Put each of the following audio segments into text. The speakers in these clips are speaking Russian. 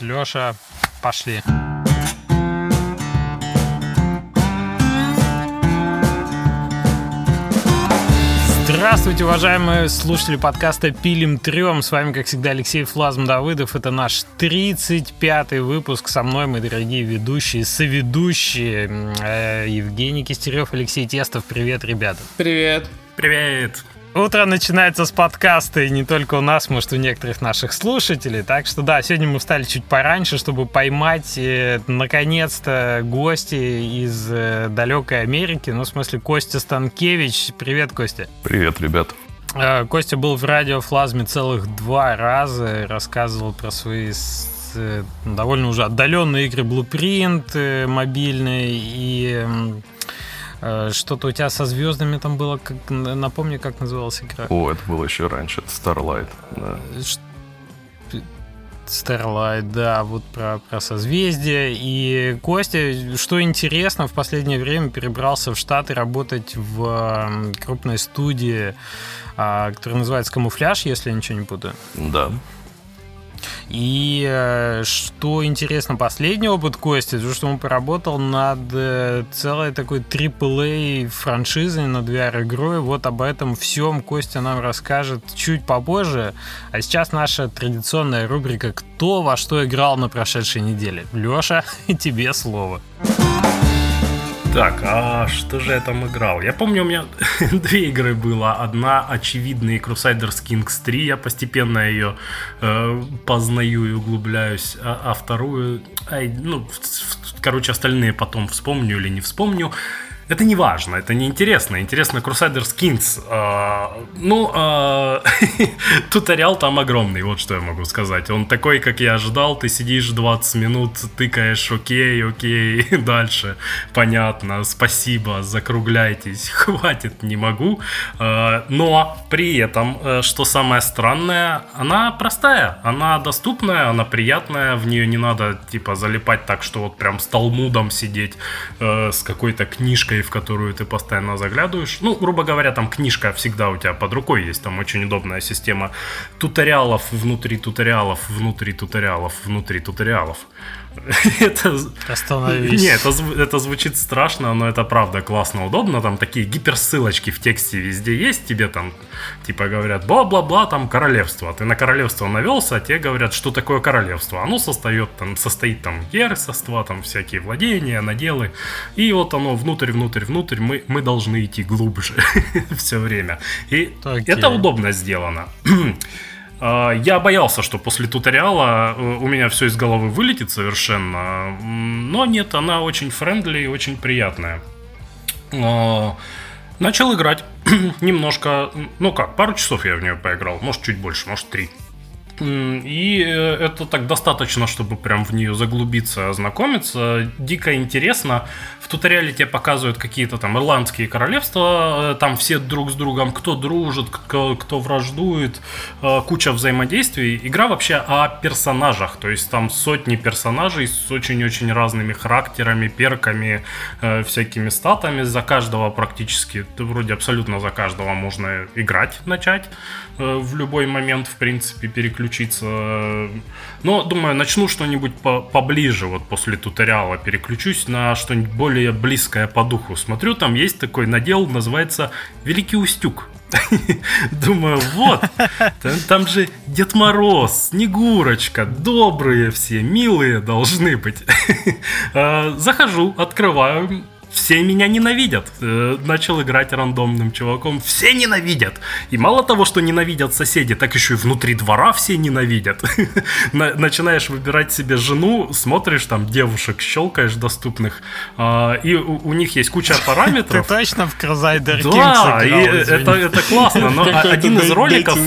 Леша, пошли. Здравствуйте, уважаемые слушатели подкаста «Пилим трем». С вами, как всегда, Алексей Флазм Давыдов. Это наш 35-й выпуск. Со мной мы, дорогие ведущие, соведущие э, Евгений Кистерев, Алексей Тестов. Привет, ребята. Привет. Привет. Утро начинается с подкаста, и не только у нас, может, у некоторых наших слушателей. Так что да, сегодня мы встали чуть пораньше, чтобы поймать, э, наконец-то, гости из э, далекой Америки. Ну, в смысле, Костя Станкевич. Привет, Костя. Привет, ребят. Э, Костя был в радиофлазме целых два раза, рассказывал про свои э, довольно уже отдаленные игры Blueprint э, мобильные и Э, что-то у тебя со звездами там было, как, напомни, как называлась игра. О, это было еще раньше, это Starlight. Да. Starlight, да, вот про, про созвездие. И Костя, что интересно, в последнее время перебрался в Штаты работать в крупной студии, а, которая называется «Камуфляж», если я ничего не путаю. Да. И э, что интересно, последний опыт Кости, то, что он поработал над э, целой такой AAA франшизой, над VR-игрой. Вот об этом всем Костя нам расскажет чуть попозже. А сейчас наша традиционная рубрика «Кто во что играл на прошедшей неделе?» Леша, тебе слово. Так, а что же я там играл? Я помню, у меня две игры было. Одна очевидная Crusaders Kings 3. Я постепенно ее э, познаю и углубляюсь. А, а вторую, ай, ну, короче, остальные потом вспомню или не вспомню. Это не важно, это не интересно. Интересно Crusader Skins. Э, ну, э, туториал там огромный, вот что я могу сказать. Он такой, как я ожидал. Ты сидишь 20 минут, тыкаешь, окей, окей, дальше. Понятно, спасибо, закругляйтесь. Хватит, не могу. Э, но при этом, э, что самое странное, она простая, она доступная, она приятная. В нее не надо, типа, залипать так, что вот прям с талмудом сидеть, э, с какой-то книжкой книжкой, в которую ты постоянно заглядываешь. Ну, грубо говоря, там книжка всегда у тебя под рукой есть. Там очень удобная система туториалов внутри туториалов, внутри туториалов, внутри туториалов. это... Остановись. Не, это, это звучит страшно, но это правда классно, удобно. Там такие гиперссылочки в тексте везде есть. Тебе там, типа, говорят, бла-бла-бла, там королевство. Ты на королевство навелся, а тебе говорят, что такое королевство. Оно состоит там, состоит там ерсоства, там всякие владения, наделы. И вот оно внутрь, внутрь, внутрь. Мы, мы должны идти глубже все время. И okay. это удобно сделано. А, я боялся, что после туториала э, у меня все из головы вылетит совершенно. Но нет, она очень френдли и очень приятная. А, начал играть немножко, ну как, пару часов я в нее поиграл, может чуть больше, может три. И э, это так достаточно, чтобы прям в нее заглубиться, ознакомиться. Дико интересно. В туториале тебе показывают какие-то там ирландские королевства, э, там все друг с другом, кто дружит, кто, кто враждует, э, куча взаимодействий. Игра вообще о персонажах, то есть там сотни персонажей с очень-очень разными характерами, перками, всякими статами. За каждого практически, вроде абсолютно за каждого можно играть, начать в любой момент, в принципе, переключиться переключиться. Но, думаю, начну что-нибудь по поближе, вот после туториала переключусь на что-нибудь более близкое по духу. Смотрю, там есть такой надел, называется «Великий Устюг». Думаю, вот, там, там же Дед Мороз, Снегурочка, добрые все, милые должны быть. А, захожу, открываю, все меня ненавидят. Э, начал играть рандомным чуваком. Все ненавидят. И мало того, что ненавидят соседи, так еще и внутри двора все ненавидят. Начинаешь выбирать себе жену, смотришь там девушек, щелкаешь доступных, а, и у них есть куча параметров. Ты точно в Crusader Kings Да, это классно, но один из роликов...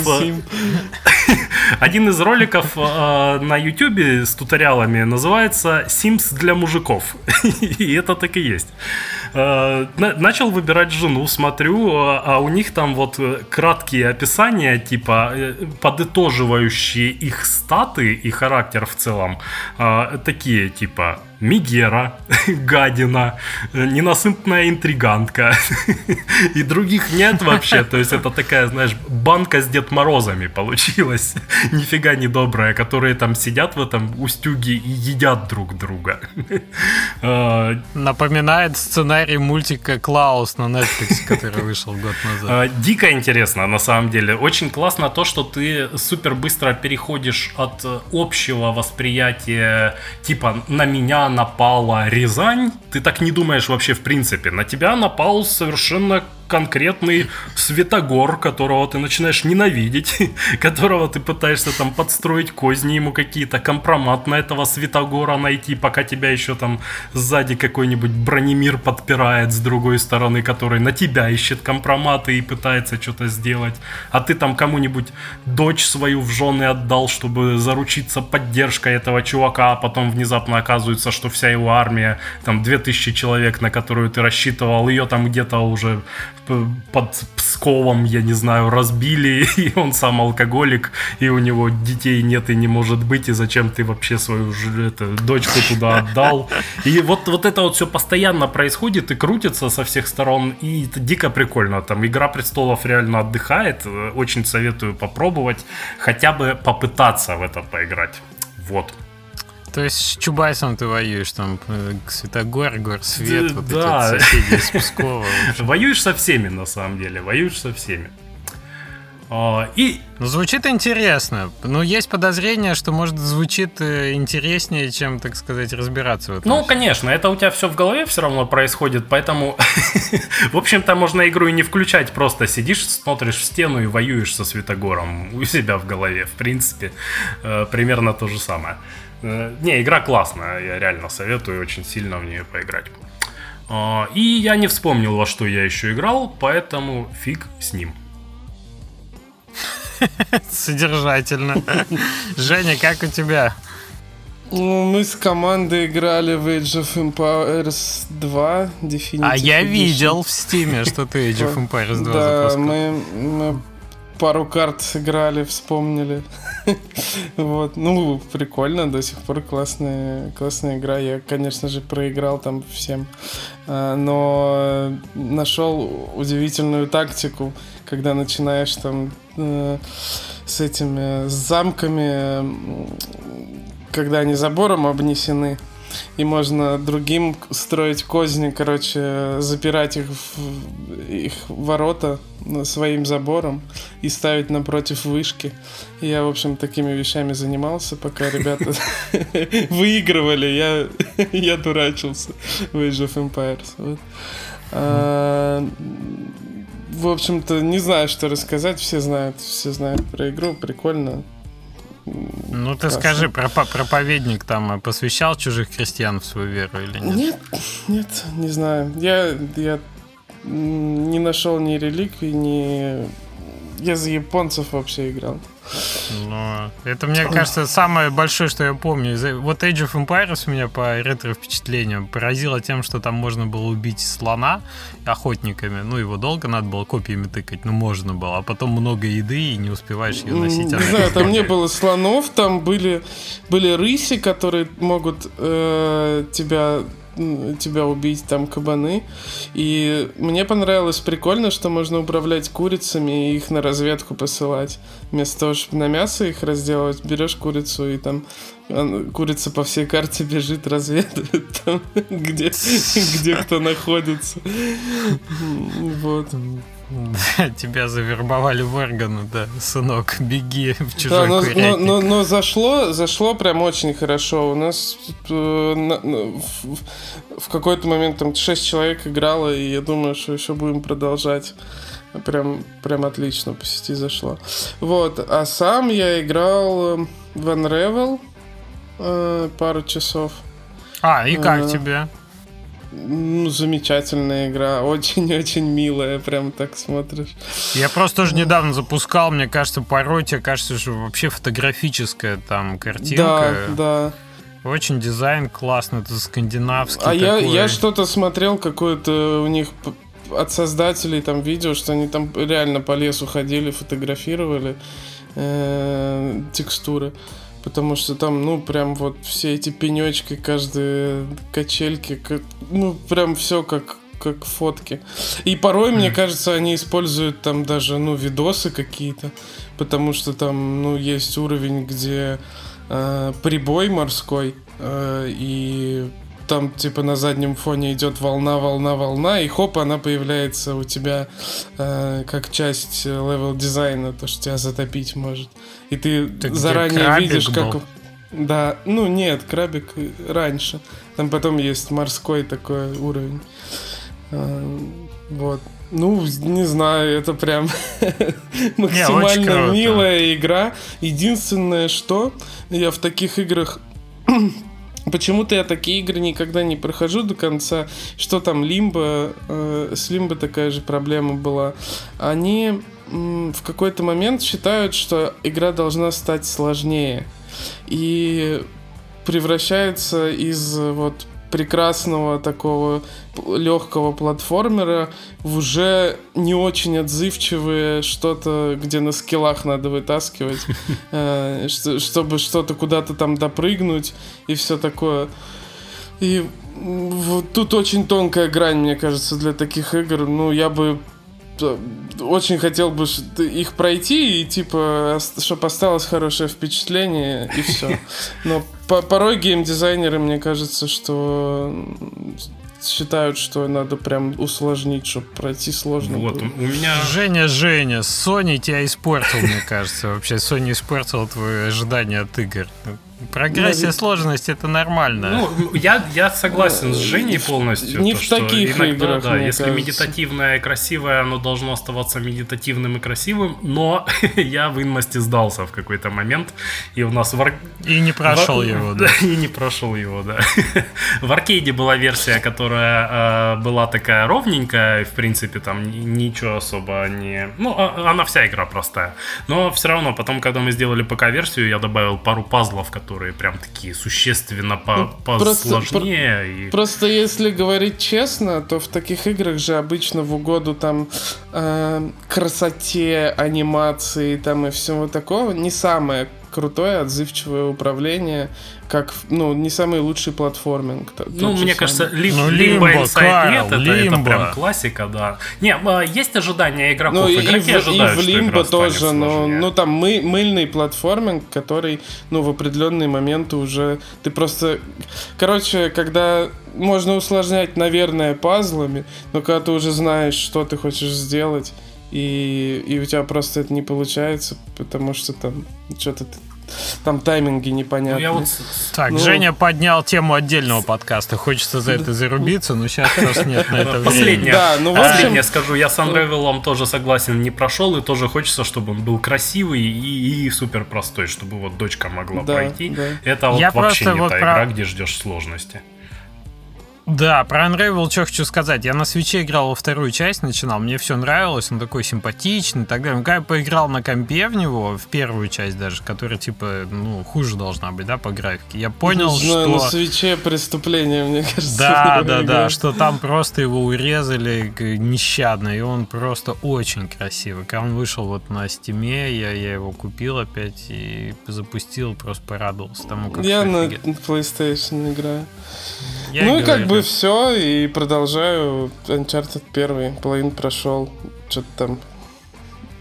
Э, один из роликов э, на YouTube с туториалами называется Sims для мужиков. И это так и есть. Э, начал выбирать жену, смотрю, а, а у них там вот э, краткие описания, типа э, подытоживающие их статы и характер в целом, такие типа Мигера, гадина, ненасытная интригантка. И других нет вообще. То есть это такая, знаешь, банка с Дед Морозами получилась. нифига не добрая, которые там сидят в этом устюге и едят друг друга. А, Напоминает сценарий мультика «Клаус» на Netflix, который вышел год назад. А, дико интересно, на самом деле. Очень классно то, что ты супер быстро переходишь от общего восприятия, типа «на меня напала Рязань», ты так не думаешь вообще в принципе. На тебя напал совершенно конкретный Светогор, которого ты начинаешь ненавидеть, которого ты пытаешься там подстроить козни ему какие-то, компромат на этого Светогора найти, пока тебя еще там сзади какой-нибудь бронемир подпирает с другой стороны, который на тебя ищет компроматы и пытается что-то сделать, а ты там кому-нибудь дочь свою в жены отдал, чтобы заручиться поддержкой этого чувака, а потом внезапно оказывается, что вся его армия, там 2000 человек, на которую ты рассчитывал, ее там где-то уже под Псковом, я не знаю, разбили, и он сам алкоголик, и у него детей нет и не может быть, и зачем ты вообще свою это, дочку туда отдал. И вот, вот это вот все постоянно происходит и крутится со всех сторон, и это дико прикольно. Там «Игра престолов» реально отдыхает, очень советую попробовать, хотя бы попытаться в это поиграть. Вот. То есть с Чубайсом ты воюешь, там, э, Светогор, Горсвет, вот да. эти соседи из Пскова. Воюешь со всеми, на самом деле, воюешь со всеми. А, и... Ну, звучит интересно. Но есть подозрение, что, может, звучит э, интереснее, чем, так сказать, разбираться в этом. Ну, конечно, это у тебя все в голове все равно происходит, поэтому, в общем-то, можно игру и не включать, просто сидишь, смотришь в стену и воюешь со Светогором у себя в голове. В принципе, э, примерно то же самое. Э, не, игра классная, я реально советую очень сильно в нее поиграть. А, и я не вспомнил, во что я еще играл, поэтому фиг с ним. Содержательно. Женя, как у тебя? Ну, мы с командой играли в Age of Empires 2 Definitive А я Edition. видел в стиме, что ты Age of Empires 2 Да, мы, мы пару карт сыграли, вспомнили. Вот. Ну, прикольно, до сих пор классная, классная игра. Я, конечно же, проиграл там всем. А, но нашел удивительную тактику, когда начинаешь там э, с этими с замками, когда они забором обнесены и можно другим строить козни, короче, запирать их в их ворота своим забором и ставить напротив вышки. И я, в общем, такими вещами занимался, пока ребята выигрывали, я, я дурачился в Age of Empires. Вот. А, в общем-то, не знаю, что рассказать, все знают, все знают про игру, прикольно. Ну ты Классно. скажи, проповедник там посвящал чужих крестьян в свою веру или нет? Нет, нет, не знаю. Я, я не нашел ни реликвий, ни... Я за японцев вообще играл. Но это, мне кажется, самое большое, что я помню. Вот Age of Empires у меня по ретро-впечатлениям поразило тем, что там можно было убить слона охотниками. Ну, его долго надо было копиями тыкать, ну, можно было. А потом много еды, и не успеваешь ее носить. Не знаю, там не было слонов, там были, были рыси, которые могут э, тебя тебя убить там кабаны. И мне понравилось прикольно, что можно управлять курицами и их на разведку посылать. Вместо того, чтобы на мясо их разделывать, берешь курицу и там курица по всей карте бежит, разведывает там, где, где кто находится. Вот. Тебя завербовали в органы, да, сынок, беги в чужой да, но, но, но, но зашло, зашло прям очень хорошо. У нас э, на, в, в какой-то момент там 6 человек играло, и я думаю, что еще будем продолжать. Прям, прям отлично по сети зашло. Вот, а сам я играл э, в Unravel э, пару часов. А, и как э, тебе? Ну, замечательная игра, очень-очень милая, прям так смотришь. Я просто тоже недавно запускал, мне кажется, порой тебе кажется, что вообще фотографическая там картинка. Да, да. Очень дизайн классный, это скандинавский. А такой. я, я что-то смотрел, какое-то у них от создателей там видео, что они там реально по лесу ходили, фотографировали э, текстуры. Потому что там, ну, прям вот все эти пенечки, каждые качельки, ну, прям все как, как фотки. И порой, мне кажется, они используют там даже, ну, видосы какие-то, потому что там, ну, есть уровень, где э, прибой морской, э, и там типа на заднем фоне идет волна, волна, волна, и хоп, она появляется у тебя э, как часть level дизайна, то, что тебя затопить может. И ты Так заранее видишь, был? как... Да, ну нет, крабик раньше. Там потом есть морской такой уровень. Э, вот. Ну, не знаю, это прям максимально круто. милая игра. Единственное, что я в таких играх Почему-то я такие игры никогда не прохожу до конца. Что там, Лимбо, э, с Лимбо такая же проблема была. Они м, в какой-то момент считают, что игра должна стать сложнее. И превращается из вот прекрасного такого легкого платформера в уже не очень отзывчивое что-то, где на скиллах надо вытаскивать, э, что- чтобы что-то куда-то там допрыгнуть и все такое. И тут очень тонкая грань, мне кажется, для таких игр. Ну, я бы э, очень хотел бы их пройти и типа, чтобы осталось хорошее впечатление и все. Но по- порой геймдизайнеры, мне кажется, что считают, что надо прям усложнить, чтобы пройти сложно. Вот, было. у меня... Женя, Женя, Sony тебя испортил, мне кажется. Вообще, Sony испортил твои ожидания от игр. Прогрессия Ну, сложности это нормально. Ну, я, я согласен с Женей полностью. не то, в что таких иногда, играх, да, мне если кажется. медитативное и красивое, оно должно оставаться медитативным и красивым, но я в инмасти сдался в какой-то момент, и у нас в, ар- И не прошел в- его, да. И не прошел его, да. В аркейде была версия, которая э, была такая ровненькая, и, в принципе, там ни- ничего особо не... Ну, а- она вся игра простая. Но все равно, потом, когда мы сделали ПК-версию, я добавил пару пазлов, которые прям такие существенно по- Ну, просто- посложнее. и- Просто если говорить честно, то в таких играх же обычно в угоду там э, красоте, анимации там и всего такого не самое крутое отзывчивое управление, как ну не самый лучший платформинг. Ну, мне самый. кажется, Ли- Ну, Limbo Limbo, Inside нет, это, это прям классика, да. Не, а, есть ожидания игроков, Ну и, и игроки в, ожидают, и в что Лимбо тоже, но ну там мы, мыльный платформинг, который, ну, в определенные моменты уже ты просто. Короче, когда можно усложнять, наверное, пазлами, но когда ты уже знаешь, что ты хочешь сделать, и, и у тебя просто это не получается, потому что там что-то там тайминги Ну, непонятные. я вот Так, Ну- Женя поднял тему отдельного подкаста. Хочется за это зарубиться, но сейчас просто нет на это времени. Последнее, Да, ну, в общем- последнее скажу. Я с Unravel'ом тоже согласен, не прошел, и тоже хочется, чтобы он был красивый и, и супер простой, чтобы вот дочка могла Да, пройти. да. Это вот Я вообще не вот та про- игра, где ждешь сложности. Да, про Unravel что хочу сказать. Я на свече играл во вторую часть, начинал. Мне все нравилось, он такой симпатичный и так далее. Когда я поиграл на компе в него, в первую часть даже, которая, типа, ну, хуже должна быть, да, по графике, я понял, Не знаю, что... на свече преступление, мне кажется. Да, да, игра. да, что там просто его урезали нещадно, и он просто очень красивый. Когда он вышел вот на стиме, я, я его купил опять и запустил, просто порадовался тому, как Я на офигенно. PlayStation играю. Я ну и как бы все, и продолжаю. Uncharted первый, половину прошел. Что-то там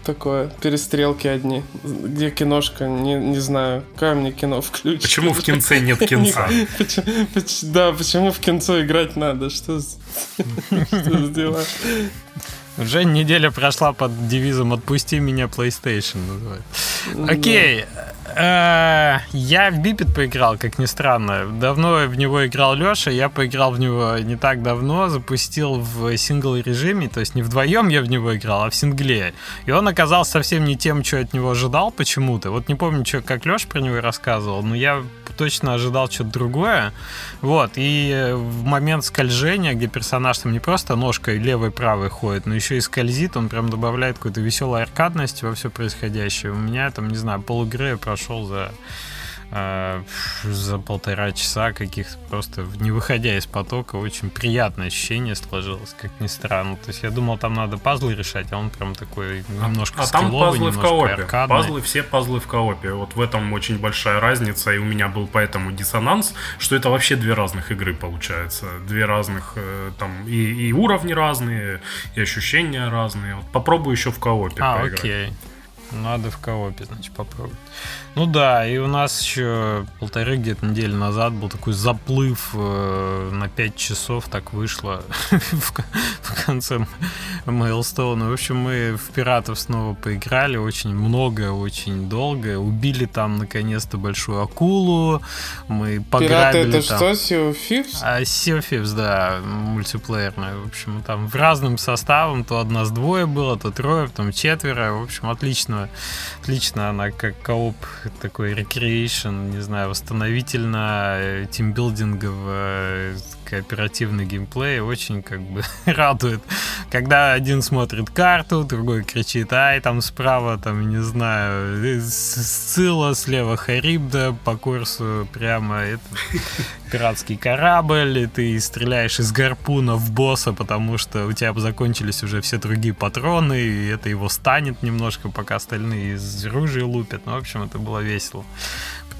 такое, перестрелки одни. Где киношка, не, не знаю. Какое мне кино включить? Почему в кинце нет кинца? Да, почему в кинцо играть надо? Что за дела? Уже неделя прошла под девизом «Отпусти меня, PlayStation» называют. Окей. Э, Я в Бипет поиграл, как ни странно. Давно в него играл Леша, я поиграл в него не так давно, запустил в сингл режиме, то есть не вдвоем я в него играл, а в сингле. И он оказался совсем не тем, что от него ожидал почему-то. Вот не помню, что, как Леша про него рассказывал, но я точно ожидал что-то другое. Вот, и в момент скольжения, где персонаж там не просто ножкой левой правой ходит, но еще и скользит, он прям добавляет какой-то веселой аркадности во все происходящее. У меня там, не знаю, пол игры я прошел за э, за полтора часа каких-то просто не выходя из потока, очень приятное ощущение сложилось, как ни странно. То есть я думал, там надо пазлы решать, а он прям такой немножко А, а там скилловый, пазлы в коопе. аркадный. Пазлы, все пазлы в коопе. Вот в этом очень большая разница, и у меня был поэтому диссонанс, что это вообще две разных игры получается. Две разных, э, там, и, и уровни разные, и ощущения разные. Вот попробую еще в коопе А, поиграть. окей. Надо в коопе, значит, попробовать. Ну да, и у нас еще полторы где-то недели назад был такой заплыв э, на 5 часов, так вышло в, ко- в конце Мейлстоуна. В общем, мы в пиратов снова поиграли очень много, очень долго. Убили там наконец-то большую акулу. Мы Пираты пограбили это там... что, Sea of Thieves? А Sea of Thieves, да, мультиплеерная. В общем, там в разным составом, то одна с двое было, то трое, потом четверо. В общем, отлично. Отлично она как кооп такой recreation, не знаю, восстановительно, э, тимбилдингово, кооперативный геймплей очень как бы радует. Когда один смотрит карту, другой кричит, ай, там справа, там, не знаю, э, С- Сцилла, слева Харибда, по курсу прямо это пиратский корабль, и ты стреляешь из гарпуна в босса, потому что у тебя закончились уже все другие патроны, и это его станет немножко, пока остальные из ружья лупят. Ну, в общем, это было весело.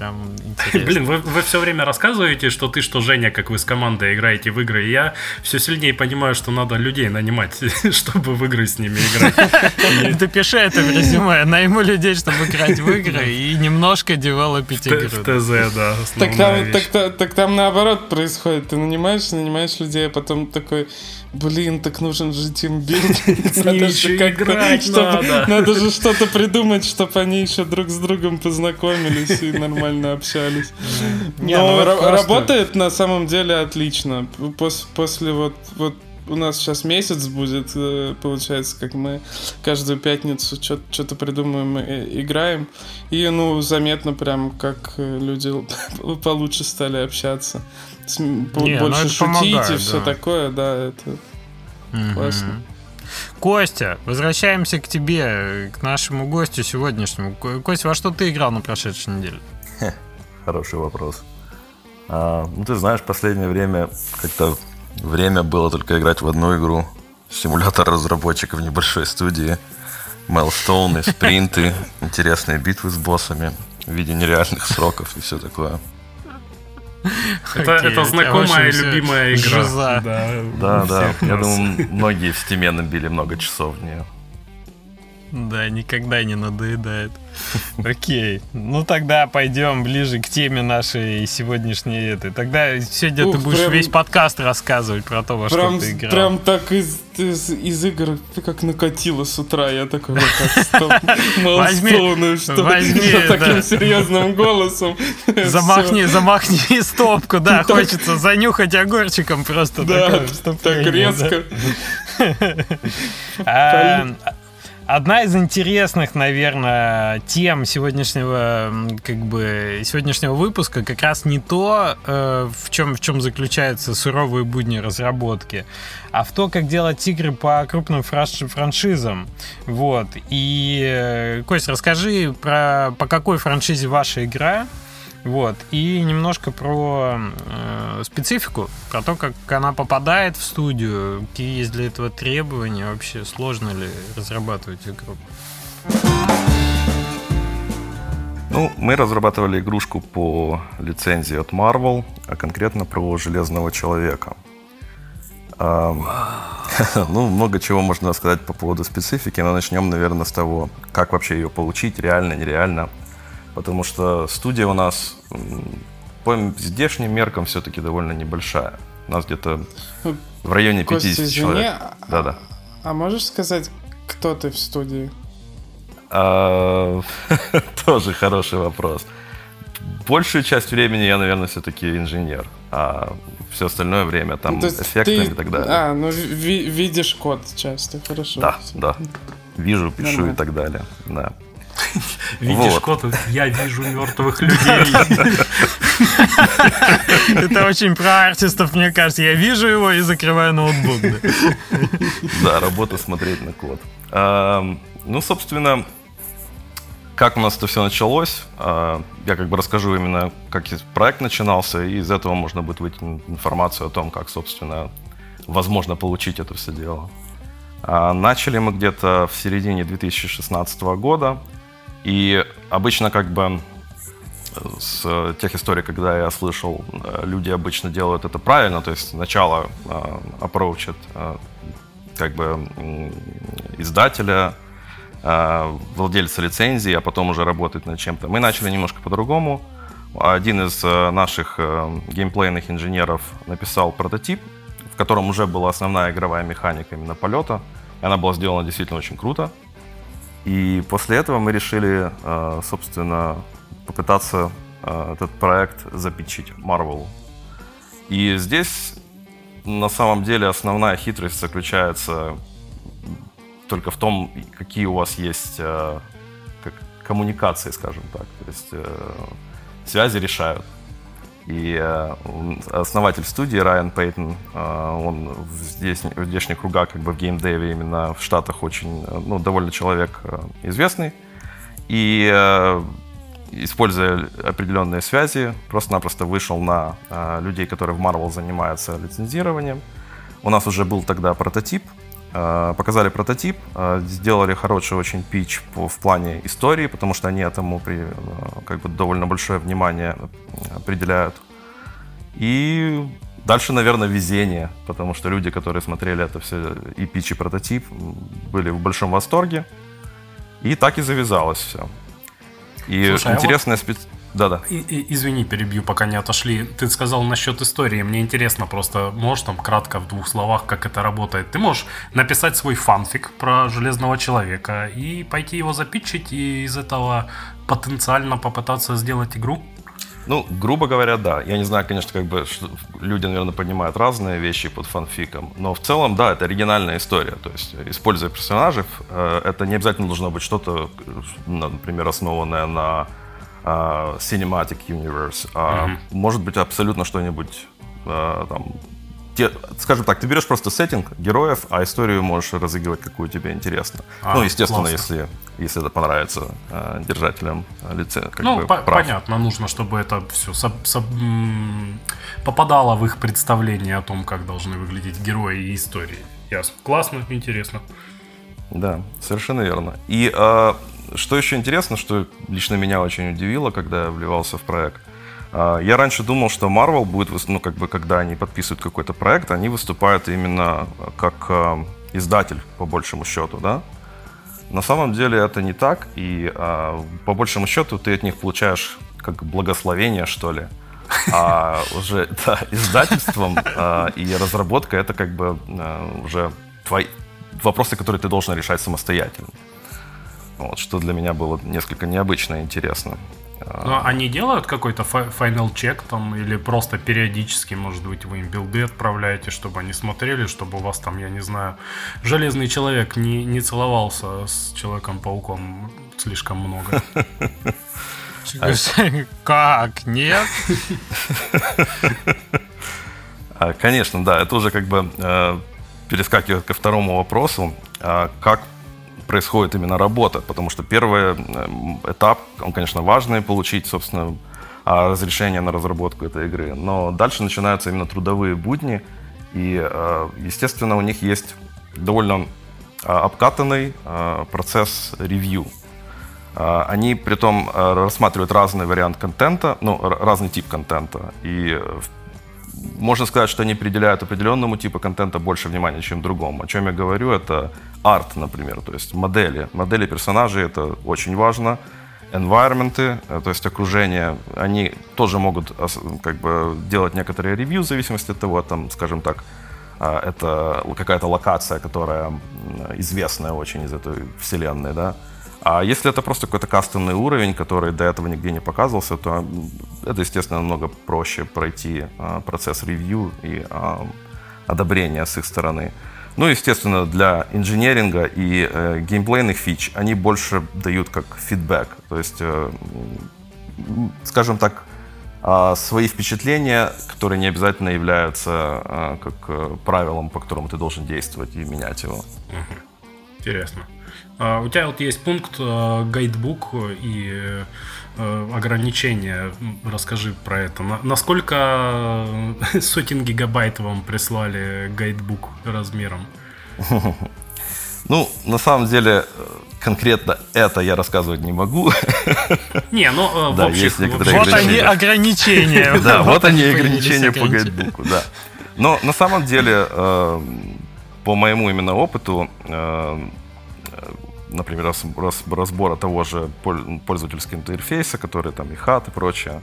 Прям интересно. Блин, вы, вы все время рассказываете, что ты, что Женя, как вы с командой играете в игры. И я все сильнее понимаю, что надо людей нанимать, чтобы в игры с ними играть. Ты пиши это в резюме. Найму людей, чтобы играть в игры и немножко девелопить В игры. ТЗ, да, там, так там наоборот происходит. Ты нанимаешь, нанимаешь людей, а потом такой, блин, так нужен же тимбилдинг. С ними Надо еще играть надо. Надо же что-то придумать, чтобы они еще друг с другом познакомились и нормально общались. Но ну работает на самом деле отлично. Пос- после вот, вот у нас сейчас месяц будет, э, получается, как мы каждую пятницу что-то придумаем, и играем. И, ну, заметно прям, как э, люди получше стали общаться. Не, ну больше это шутить помогает, и все да. такое, да, это... Мгм. Классно. Костя, возвращаемся к тебе, к нашему гостю сегодняшнему. Ко- Костя, во что ты играл на прошедшей неделе? Хороший вопрос. А, ну, ты знаешь, последнее время как-то время было только играть в одну игру. Симулятор разработчика в небольшой студии. Майлстоуны, спринты, интересные битвы с боссами в виде нереальных сроков и все такое. Это, Окей, это знакомая всё любимая игра. жиза. Да, Да, да. Я думаю, многие в стиме набили много часов в нее. Да, никогда не надоедает. Окей. Ну тогда пойдем ближе к теме нашей сегодняшней этой. Тогда сегодня ты Ух, будешь прям- весь подкаст рассказывать про то, во Прям, что ты играл. прям так из, из, из игр как накатило с утра. Я такой, вот Майлстоуны, что возьми, таким серьезным голосом. Замахни, замахни стопку, да, хочется занюхать огурчиком просто. Да, так резко. Одна из интересных, наверное, тем сегодняшнего, как бы, сегодняшнего выпуска как раз не то, э, в чем, в чем заключаются суровые будни разработки, а в то, как делать игры по крупным франшизам. Вот. И, э, Кость, расскажи про по какой франшизе ваша игра, вот. И немножко про э, специфику, про то, как она попадает в студию, какие есть для этого требования, вообще сложно ли разрабатывать игру. Ну, мы разрабатывали игрушку по лицензии от Marvel, а конкретно про Железного Человека. Ну, много чего можно сказать по поводу специфики, но начнем, наверное, с того, как вообще ее получить, реально, нереально. Потому что студия у нас по здешним меркам все-таки довольно небольшая. У нас где-то в районе 50 Костя, извини, человек. а- Да-да. А можешь сказать, кто ты в студии? А, Тоже хороший вопрос. Большую часть времени я, наверное, все-таки инженер, а все остальное время там Ну, эффекты ты- и так далее. А, ну ви- видишь код часто, хорошо. да, да. Вижу, пишу Нормально. и так далее. Да. Видишь, Вот. кот, я вижу мертвых людей. Это очень про артистов, мне кажется. Я вижу его и закрываю ноутбук. да. Работа смотреть на код. Ну, собственно, как у нас это все началось, а, я как бы расскажу именно, как проект начинался, и из этого можно будет вытянуть информацию о том, как, собственно, возможно получить это все дело. А, начали мы где-то в середине 2016 года, и обычно как бы с тех историй, когда я слышал, э, люди обычно делают это правильно, то есть сначала approach э, как бы издателя, э, владельца лицензии, а потом уже работать над чем-то. Мы начали немножко по-другому. Один из наших геймплейных инженеров написал прототип, в котором уже была основная игровая механика именно полета. И она была сделана действительно очень круто. И после этого мы решили, собственно, попытаться э, этот проект запичить Marvel. И здесь на самом деле основная хитрость заключается только в том, какие у вас есть э, как, коммуникации, скажем так. То есть э, связи решают. И э, основатель студии Райан Пейтон, э, он здесь, в здешних кругах, как бы в геймдеве именно в Штатах очень, э, ну, довольно человек известный. И используя определенные связи, просто-напросто вышел на людей, которые в Marvel занимаются лицензированием. У нас уже был тогда прототип, показали прототип, э, сделали хороший очень пич в плане истории, потому что они этому при, э, как бы довольно большое внимание определяют. И дальше, наверное, везение, потому что люди, которые смотрели это все и пич, и прототип, были в большом восторге. И так и завязалось все. И Слушай, интересная а вот... спец... Да-да. Извини, перебью, пока не отошли. Ты сказал насчет истории. Мне интересно просто, можешь там кратко в двух словах, как это работает? Ты можешь написать свой фанфик про Железного Человека и пойти его запитчить, и из этого потенциально попытаться сделать игру? Ну, грубо говоря, да. Я не знаю, конечно, как бы люди, наверное, понимают разные вещи под фанфиком, но в целом, да, это оригинальная история. То есть, используя персонажей, э, это не обязательно должно быть что-то, например, основанное на uh, Cinematic Universe, а mm-hmm. может быть абсолютно что-нибудь uh, там те, скажем так, ты берешь просто сеттинг героев, а историю можешь разыгрывать, какую тебе интересно. А, ну, естественно, если, если это понравится э, держателям лице. Как ну, бы, по- понятно, нужно, чтобы это все соб- соб- попадало в их представление о том, как должны выглядеть герои и истории. Ясно. Классно, интересно. Да, совершенно верно. И э, что еще интересно, что лично меня очень удивило, когда я вливался в проект, а, я раньше думал, что Marvel будет, ну, как бы, когда они подписывают какой-то проект, они выступают именно как э, издатель, по большему счету, да. На самом деле это не так, и э, по большему счету ты от них получаешь как благословение, что ли. А уже да, издательством и разработка это как бы уже твои вопросы, которые ты должен решать самостоятельно. Вот, что для меня было несколько необычно и интересно. Но они делают какой-то final check там или просто периодически, может быть, вы им билды отправляете, чтобы они смотрели, чтобы у вас там, я не знаю, железный человек не, не целовался с Человеком-пауком слишком много. Как? Нет? А, конечно, да. Это уже как бы э, перескакивает ко второму вопросу. А как происходит именно работа, потому что первый эм, этап, он, конечно, важный, получить, собственно, а, разрешение на разработку этой игры, но дальше начинаются именно трудовые будни, и, э, естественно, у них есть довольно а, обкатанный а, процесс ревью. Они при том э, рассматривают разный вариант контента, ну, разный тип контента. И можно сказать, что они определяют определенному типу контента больше внимания, чем другому. О чем я говорю, это арт, например, то есть модели. Модели персонажей — это очень важно. Environmenты, э, то есть окружение, они тоже могут как бы делать некоторые ревью в зависимости от того, там, скажем так, а, это какая-то локация, которая известная очень из этой вселенной, да, а если это просто какой-то кастомный уровень, который до этого нигде не показывался, то это, естественно, намного проще пройти а, процесс ревью и а, одобрения с их стороны. Ну, естественно, для инженеринга и э, геймплейных фич они больше дают как фидбэк. То есть, э, скажем так, э, свои впечатления, которые не обязательно являются э, как э, правилом, по которому ты должен действовать и менять его. Интересно. А, у тебя вот есть пункт э, гайдбук и ограничения. Расскажи про это. Насколько сотен гигабайт вам прислали гайдбук размером? Ну, на самом деле, конкретно это я рассказывать не могу. Не, ну, э, да, есть некоторые Вот они ограничения. Да, вот они ограничения по гайдбуку, да. Но на самом деле, э, по моему именно опыту, э, например, разбора того же пользовательского интерфейса, который там и хат и прочее,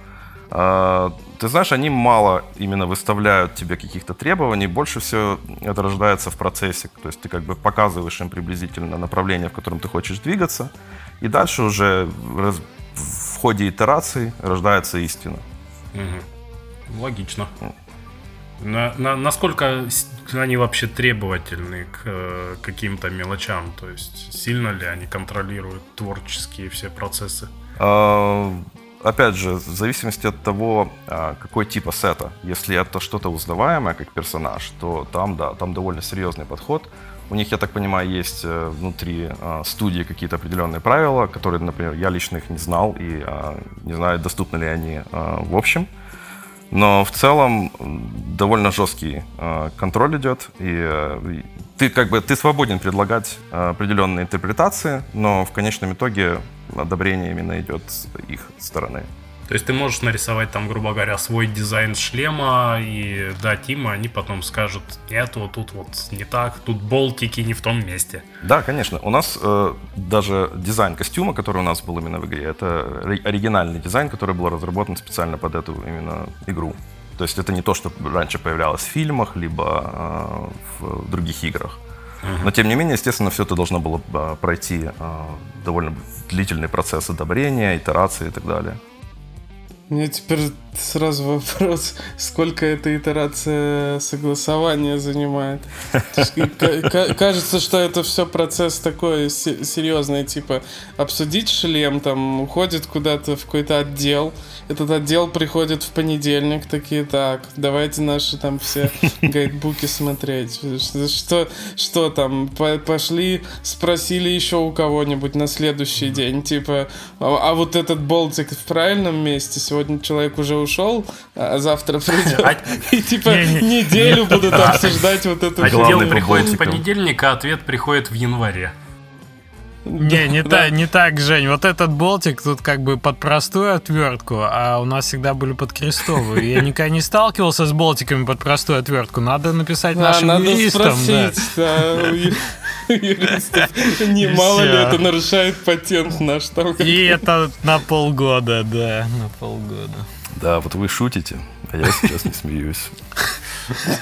а, ты знаешь, они мало именно выставляют тебе каких-то требований, больше всего это рождается в процессе. То есть ты как бы показываешь им приблизительно направление, в котором ты хочешь двигаться, и дальше уже в ходе итерации рождается истина. Угу. Логично. На, на, насколько они вообще требовательны к э, каким-то мелочам? То есть сильно ли они контролируют творческие все процессы? А, опять же, в зависимости от того, а, какой тип ассета. Если это что-то узнаваемое, как персонаж, то там, да, там довольно серьезный подход. У них, я так понимаю, есть э, внутри а, студии какие-то определенные правила, которые, например, я лично их не знал и а, не знаю, доступны ли они в общем. Но в целом довольно жесткий контроль идет, и э, ты как бы ты свободен предлагать определенные интерпретации, но в конечном итоге одобрение именно идет с их стороны. То есть ты можешь нарисовать там, грубо говоря, свой дизайн шлема и дать им, и они потом скажут, нет, вот тут вот не так, тут болтики не в том месте. Да, конечно. У нас э, даже дизайн костюма, который у нас был именно в игре, это оригинальный дизайн, который был разработан специально под эту именно игру. То есть это не то, что раньше появлялось в фильмах, либо э, в других играх. Но тем не менее, естественно, все это должно было а, пройти а, довольно длительный процесс одобрения, итерации и так далее. Мне теперь сразу вопрос, сколько эта итерация согласования занимает. Кажется, что это все процесс такой серьезный, типа обсудить шлем, там уходит куда-то в какой-то отдел, этот отдел приходит в понедельник, такие, так, давайте наши там все гайдбуки смотреть. Что, что там, пошли, спросили еще у кого-нибудь на следующий день, типа, а, а вот этот болтик в правильном месте, сегодня человек уже ушел, а завтра придет, а и типа неделю будут обсуждать вот эту Отдел приходит в понедельник, а ответ приходит в январе. Не, не, да. та, не так, Жень. Вот этот болтик тут как бы под простую отвертку, а у нас всегда были под крестовую. Я никогда не сталкивался с болтиками под простую отвертку. Надо написать нашим надо юристам. Спросить, да. юристов. Не мало ли это нарушает патент наш там. И это на полгода, да, на полгода. Да, вот вы шутите, а я сейчас не смеюсь.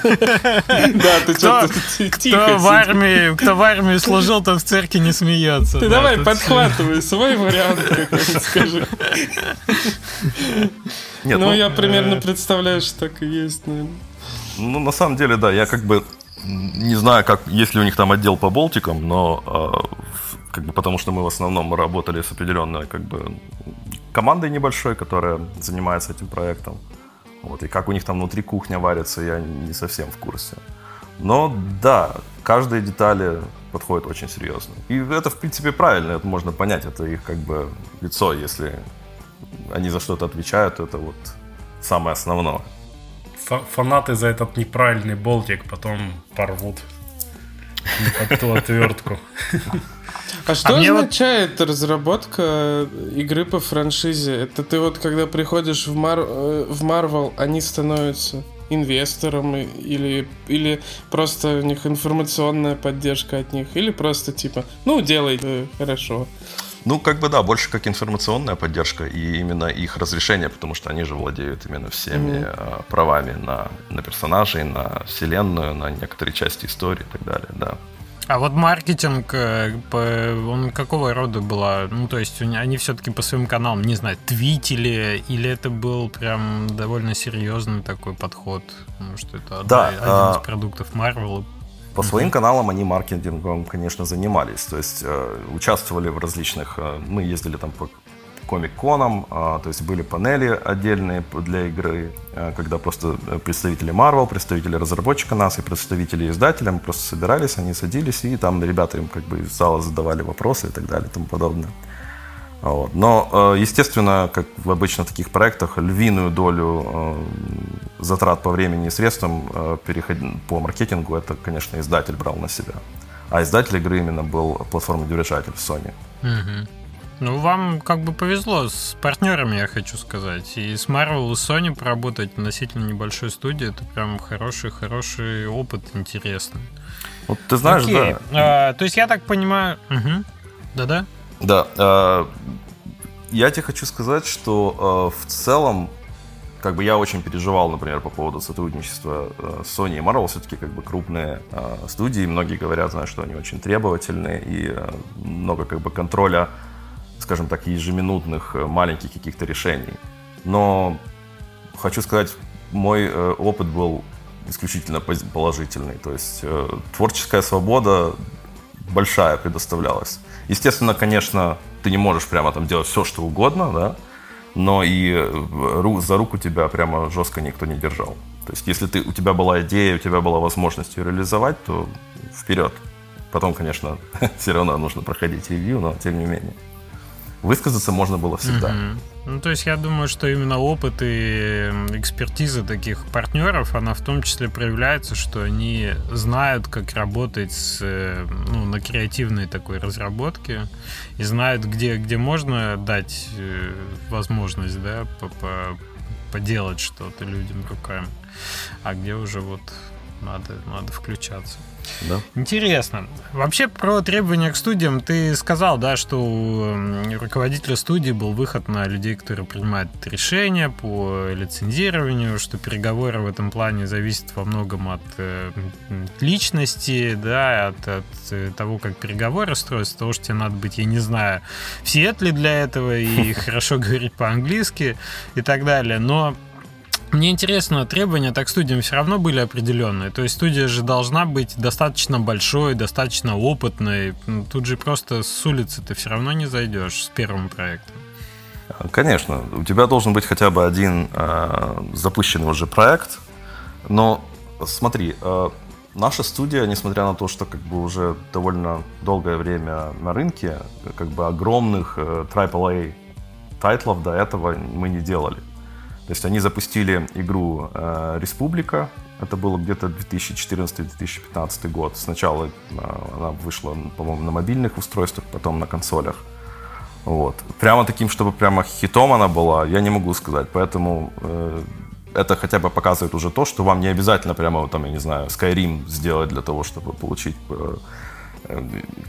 Да, ты что. Кто в армии, кто в армии служил, то в церкви не смеется. Ты давай подхватывай свой вариант, скажи. Нет, ну, ну, я примерно представляю, что так и есть, наверное. Ну, на самом деле, да, я как бы не знаю, как, есть ли у них там отдел по болтикам, но а, как бы потому что мы в основном работали с определенной как бы командой небольшой, которая занимается этим проектом. Вот, и как у них там внутри кухня варится, я не совсем в курсе. Но да, каждые детали подходят очень серьезно. И это, в принципе, правильно, это можно понять, это их как бы лицо, если они за что-то отвечают, это вот самое основное. Фанаты за этот неправильный болтик потом порвут под ту отвертку. А что а означает вот... разработка игры по франшизе? Это ты вот когда приходишь в, Мар... Э, в Marvel, они становятся инвестором или, или просто у них информационная поддержка от них, или просто типа, ну, делай э, хорошо. Ну, как бы да, больше как информационная поддержка и именно их разрешение, потому что они же владеют именно всеми mm-hmm. правами на, на персонажей, на вселенную, на некоторые части истории и так далее, да. А вот маркетинг, э, он какого рода была? Ну, то есть они все-таки по своим каналам, не знаю, твитили, или это был прям довольно серьезный такой подход? Потому что это да, один а... из продуктов Marvel. По своим каналам они маркетингом, конечно, занимались. То есть э, участвовали в различных... Э, мы ездили там по комик-коном, а, то есть были панели отдельные для игры, а, когда просто представители Marvel, представители разработчика нас и представители издателя мы просто собирались, они садились, и там ребята им как бы из зала задавали вопросы и так далее и тому подобное. Вот. Но, естественно, как в обычно таких проектах, львиную долю затрат по времени и средствам по маркетингу это, конечно, издатель брал на себя. А издатель игры именно был платформа-держатель Sony. Угу. Ну, вам как бы повезло с партнерами, я хочу сказать. И с Marvel, и Sony поработать в относительно небольшой студии, это прям хороший-хороший опыт, интересный. Вот ты знаешь, Окей. да. А, то есть я так понимаю... Угу. Да-да? Да. А, я тебе хочу сказать, что а, в целом как бы я очень переживал, например, по поводу сотрудничества э, Sony и Marvel, все-таки как бы крупные э, студии, многие говорят, знаешь, что они очень требовательные и э, много как бы контроля, скажем так, ежеминутных маленьких каких-то решений. Но хочу сказать, мой опыт был исключительно положительный, то есть творческая свобода большая предоставлялась. Естественно, конечно, ты не можешь прямо там делать все, что угодно, да, но и э, за руку тебя прямо жестко никто не держал. То есть, если ты, у тебя была идея, у тебя была возможность ее реализовать, то вперед. Потом, конечно, все равно нужно проходить ревью, но тем не менее высказаться можно было всегда. Угу. Ну, то есть я думаю, что именно опыт и экспертиза таких партнеров, она в том числе проявляется, что они знают, как работать с, э, ну, на креативной такой разработке и знают, где, где можно дать э, возможность, да, по -по поделать что-то людям руками, а где уже вот надо, надо включаться. Да. Интересно. Вообще про требования к студиям ты сказал, да, что у руководителя студии был выход на людей, которые принимают решения по лицензированию, что переговоры в этом плане зависят во многом от э, личности, да, от, от э, того, как переговоры строятся, того, что тебе надо быть, я не знаю, в Сиэтле для этого и хорошо говорить по-английски и так далее. Но мне интересно, требования так студиям все равно были определенные. То есть студия же должна быть достаточно большой, достаточно опытной. Тут же просто с улицы ты все равно не зайдешь с первым проектом. Конечно, у тебя должен быть хотя бы один э, запущенный уже проект. Но смотри, э, наша студия, несмотря на то, что как бы уже довольно долгое время на рынке, как бы огромных э, AAA тайтлов до этого мы не делали. То есть они запустили игру э, «Республика». Это было где-то 2014-2015 год. Сначала э, она вышла, по-моему, на мобильных устройствах, потом на консолях. Вот. Прямо таким, чтобы прямо хитом она была, я не могу сказать. Поэтому э, это хотя бы показывает уже то, что вам не обязательно прямо, там, я не знаю, Skyrim сделать для того, чтобы получить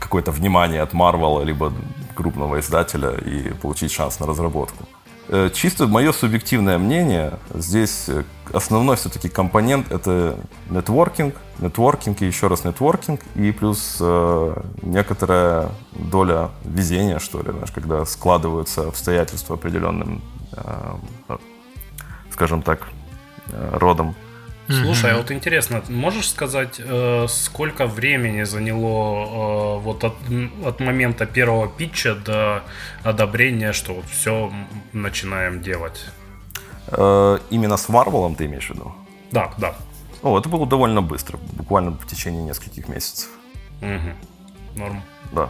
какое-то внимание от Marvel, либо крупного издателя и получить шанс на разработку. Э, чисто мое субъективное мнение, здесь э, основной все-таки компонент это нетворкинг, нетворкинг и еще раз нетворкинг, и плюс э, некоторая доля везения, что ли, знаешь, когда складываются обстоятельства определенным, э, скажем так, э, родом. Слушай, а вот интересно, можешь сказать, э, сколько времени заняло э, вот от, от момента первого питча до одобрения, что вот все начинаем делать? Э, именно с Marvel ты имеешь в виду? Да, да. О, это было довольно быстро, буквально в течение нескольких месяцев. Угу. Норм. Да.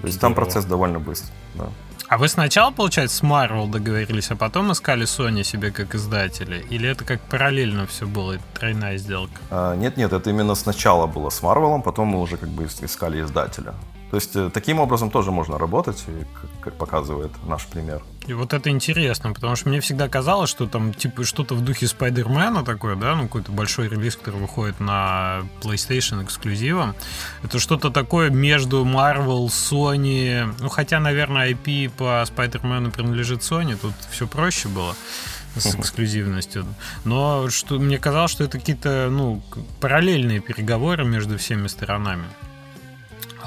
То есть там процесс довольно быстрый, да. А вы сначала, получается, с Marvel договорились, а потом искали Sony себе как издатели? Или это как параллельно все было, тройная сделка? А, нет-нет, это именно сначала было с Marvel, потом мы уже как бы искали издателя. То есть э, таким образом тоже можно работать, как показывает наш пример. И вот это интересно, потому что мне всегда казалось, что там типа что-то в духе Спайдермена такое, да, ну какой-то большой релиз, который выходит на PlayStation эксклюзивом. Это что-то такое между Marvel, Sony, ну хотя, наверное, IP по Спайдермену принадлежит Sony, тут все проще было с эксклюзивностью. Но что, мне казалось, что это какие-то ну, параллельные переговоры между всеми сторонами.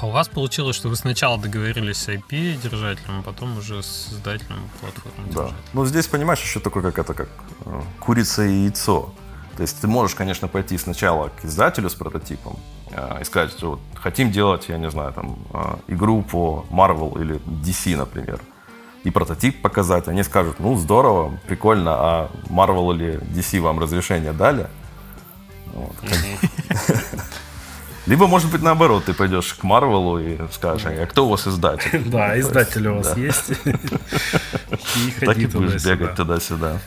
А у вас получилось, что вы сначала договорились с IP-держателем, а потом уже с издателем платформы. Да. Ну, здесь, понимаешь, еще такое, как это, как э, курица и яйцо. То есть ты можешь, конечно, пойти сначала к издателю с прототипом э, и сказать, что вот хотим делать, я не знаю, там, э, игру по Marvel или DC, например. и прототип показать, они скажут, ну, здорово, прикольно, а Marvel или DC вам разрешение дали? Вот. Либо, может быть, наоборот, ты пойдешь к Марвелу и скажешь, а кто у вас издатель? Да, издатель у вас есть. Так и будешь бегать туда-сюда.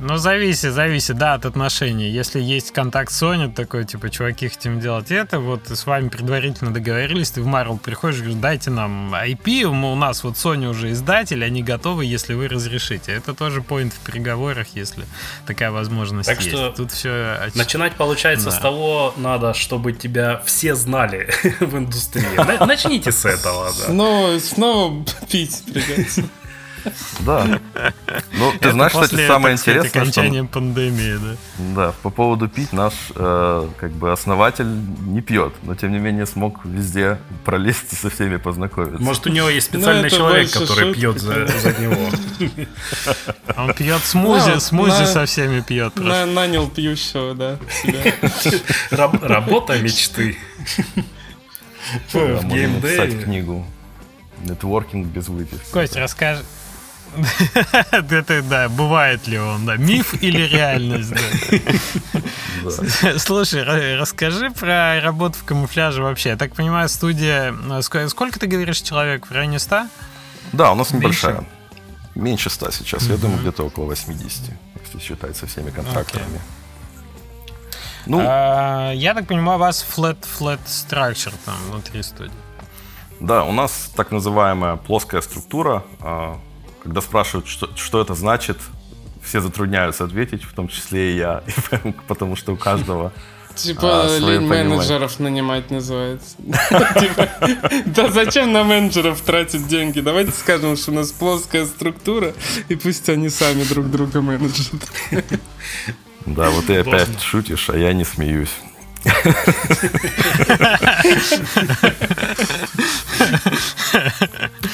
Ну, зависит, зависит, да, от отношений. Если есть контакт Sony, такой, типа, чуваки, хотим делать это, вот с вами предварительно договорились, ты в Marvel приходишь, говоришь, дайте нам IP, у нас вот Sony уже издатель, они готовы, если вы разрешите. Это тоже point в переговорах, если такая возможность так есть. Что Тут все... Начинать, получается, да. с того надо, чтобы тебя все знали в индустрии. Начните с этого, да. Снова, снова пить придется. Да. Ну, ты знаешь, кстати, самое интересное, окончанием пандемии, да. Да, по поводу пить наш, э, как бы, основатель не пьет, но, тем не менее, смог везде пролезть и со всеми познакомиться. Может, у него есть ну, специальный человек, который пьет за, него. Он пьет смузи, смузи со всеми пьет. Нанял пьющего, да. Работа мечты. В геймдеве. книгу. Нетворкинг без выпивки. Кость, расскажи, это, да, бывает ли он, да, миф или реальность, да. Слушай, расскажи про работу в камуфляже вообще. Я так понимаю, студия... Сколько ты говоришь человек? В районе 100? Да, у нас небольшая. Меньше 100 сейчас. Я думаю, где-то около 80, если считать со всеми контрактами. Ну, а, я так понимаю, у вас flat, flat structure там внутри студии. Да, у нас так называемая плоская структура. Когда спрашивают, что, что это значит, все затрудняются ответить, в том числе и я, потому что у каждого Типа а, лень менеджеров нанимать называется. Типа, да зачем на менеджеров тратить деньги? Давайте скажем, что у нас плоская структура, и пусть они сами друг друга менеджат. Да, вот ты опять шутишь, а я не смеюсь.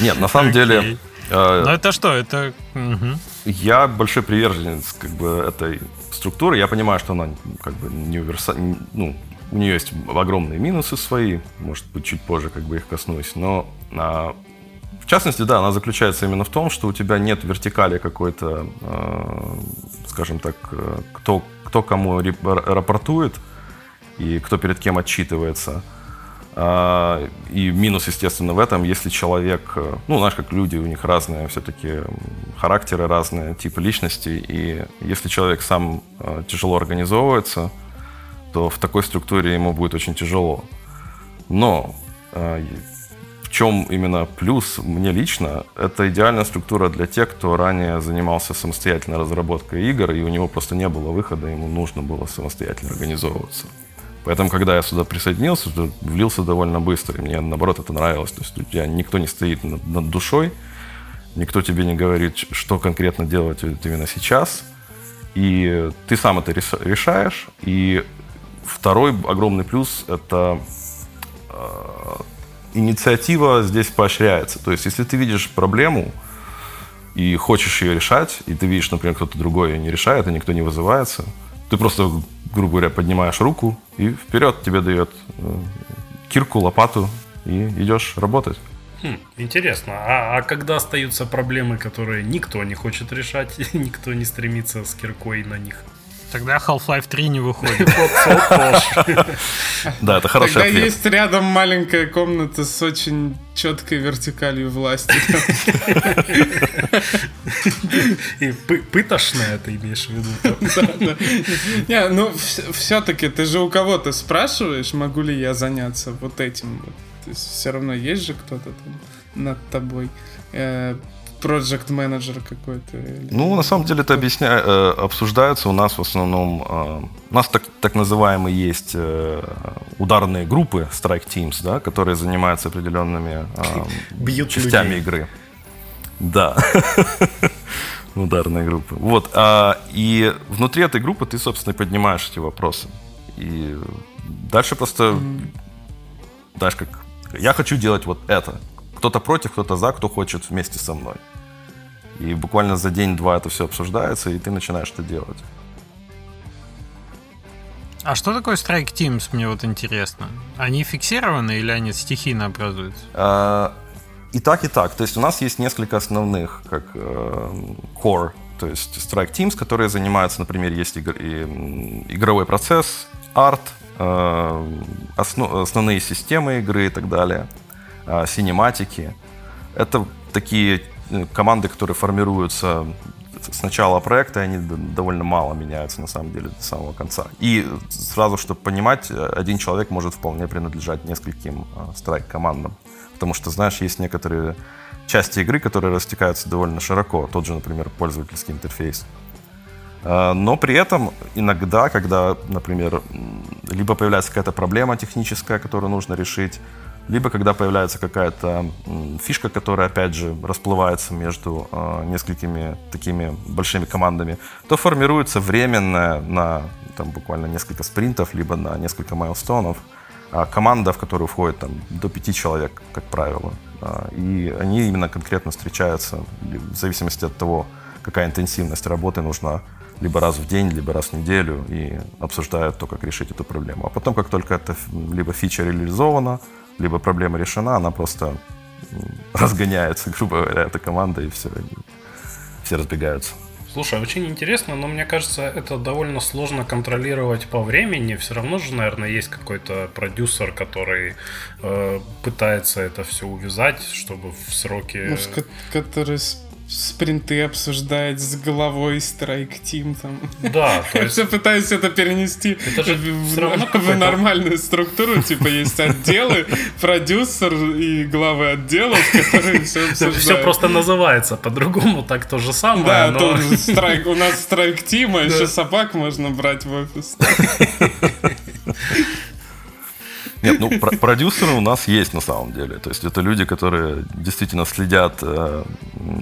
Нет, на самом деле а, ну это что? Это... Я большой приверженец как бы этой структуры. Я понимаю, что она как бы не универсальна. Ну, у нее есть огромные минусы свои. Может быть, чуть позже как бы их коснусь. Но а, в частности, да, она заключается именно в том, что у тебя нет вертикали какой-то, э, скажем так, э, кто, кто кому рапортует и кто перед кем отчитывается. А, и минус, естественно, в этом, если человек, э, ну, знаешь, как люди, у них разные все-таки характеры, разные типы личностей, и если человек сам э, тяжело организовывается, то в такой структуре ему будет очень тяжело. Но э, в чем именно плюс мне лично, это идеальная структура для тех, кто ранее занимался самостоятельной разработкой игр, и у него просто не было выхода, ему нужно было самостоятельно организовываться. Поэтому, когда я сюда присоединился, влился довольно быстро. И мне, наоборот, это нравилось. То есть у тебя никто не стоит над, над душой, никто тебе не говорит, что конкретно делать именно сейчас. И ты сам это решаешь. И второй огромный плюс – это э, инициатива здесь поощряется. То есть, если ты видишь проблему и хочешь ее решать, и ты видишь, например, кто-то другой ее не решает, и никто не вызывается, ты просто грубо говоря, поднимаешь руку и вперед тебе дает э, кирку, лопату и идешь работать. Хм, интересно. А, а когда остаются проблемы, которые никто не хочет решать, никто не стремится с киркой на них? Тогда Half-Life 3 не выходит. Да, это хороший Тогда есть рядом маленькая комната с очень четкой вертикалью власти. И пытошная ты имеешь в виду? Не, ну все-таки ты же у кого-то спрашиваешь, могу ли я заняться вот этим. Все равно есть же кто-то там над тобой. Project менеджер какой-то? Или... Ну, на самом деле это объясня... Э, обсуждается у нас в основном... Э, у нас так, так называемые есть э, ударные группы, strike teams, да, которые занимаются определенными частями людей. игры. Да. Ударные группы. Вот. А, и внутри этой группы ты, собственно, поднимаешь эти вопросы. И дальше просто, знаешь, как я хочу делать вот это. Кто-то против, кто-то за, кто хочет вместе со мной. И буквально за день-два это все обсуждается, и ты начинаешь это делать. А что такое Strike Teams, мне вот интересно? Они фиксированы или они стихийно образуются? А, и так, и так. То есть у нас есть несколько основных, как э, core, то есть strike teams, которые занимаются, например, есть игр, и, игровой процесс, арт, э, основ, основные системы игры и так далее, синематики. Это такие э, команды, которые формируются с начала проекта, они довольно мало меняются на самом деле до самого конца. И сразу, чтобы понимать, один человек может вполне принадлежать нескольким э, страйк-командам. Потому что, знаешь, есть некоторые части игры, которые растекаются довольно широко. Тот же, например, пользовательский интерфейс. Э, но при этом иногда, когда, например, либо появляется какая-то проблема техническая, которую нужно решить, либо когда появляется какая-то фишка, которая, опять же, расплывается между э, несколькими такими большими командами, то формируется временная на там, буквально несколько спринтов, либо на несколько майлстонов э, команда, в которую входит там, до пяти человек, как правило. Э, и они именно конкретно встречаются в зависимости от того, какая интенсивность работы нужна либо раз в день, либо раз в неделю и обсуждают то, как решить эту проблему. А потом, как только эта либо фича реализована, либо проблема решена, она просто разгоняется, грубо говоря, эта команда, и все, и все разбегаются. Слушай, очень интересно, но мне кажется, это довольно сложно контролировать по времени. Все равно же, наверное, есть какой-то продюсер, который э, пытается это все увязать, чтобы в сроки... Ну, который спринты обсуждает с головой страйк тим там. Да, то есть... Я пытаюсь это перенести это же в, в, в нормальную структуру, типа есть отделы, продюсер и главы отделов, которые все обсуждают. Все просто называется по-другому, так то же самое. Да, но... страйк, у нас страйк тим, а еще собак можно брать в офис. Нет, ну про- продюсеры у нас есть на самом деле. То есть это люди, которые действительно следят э,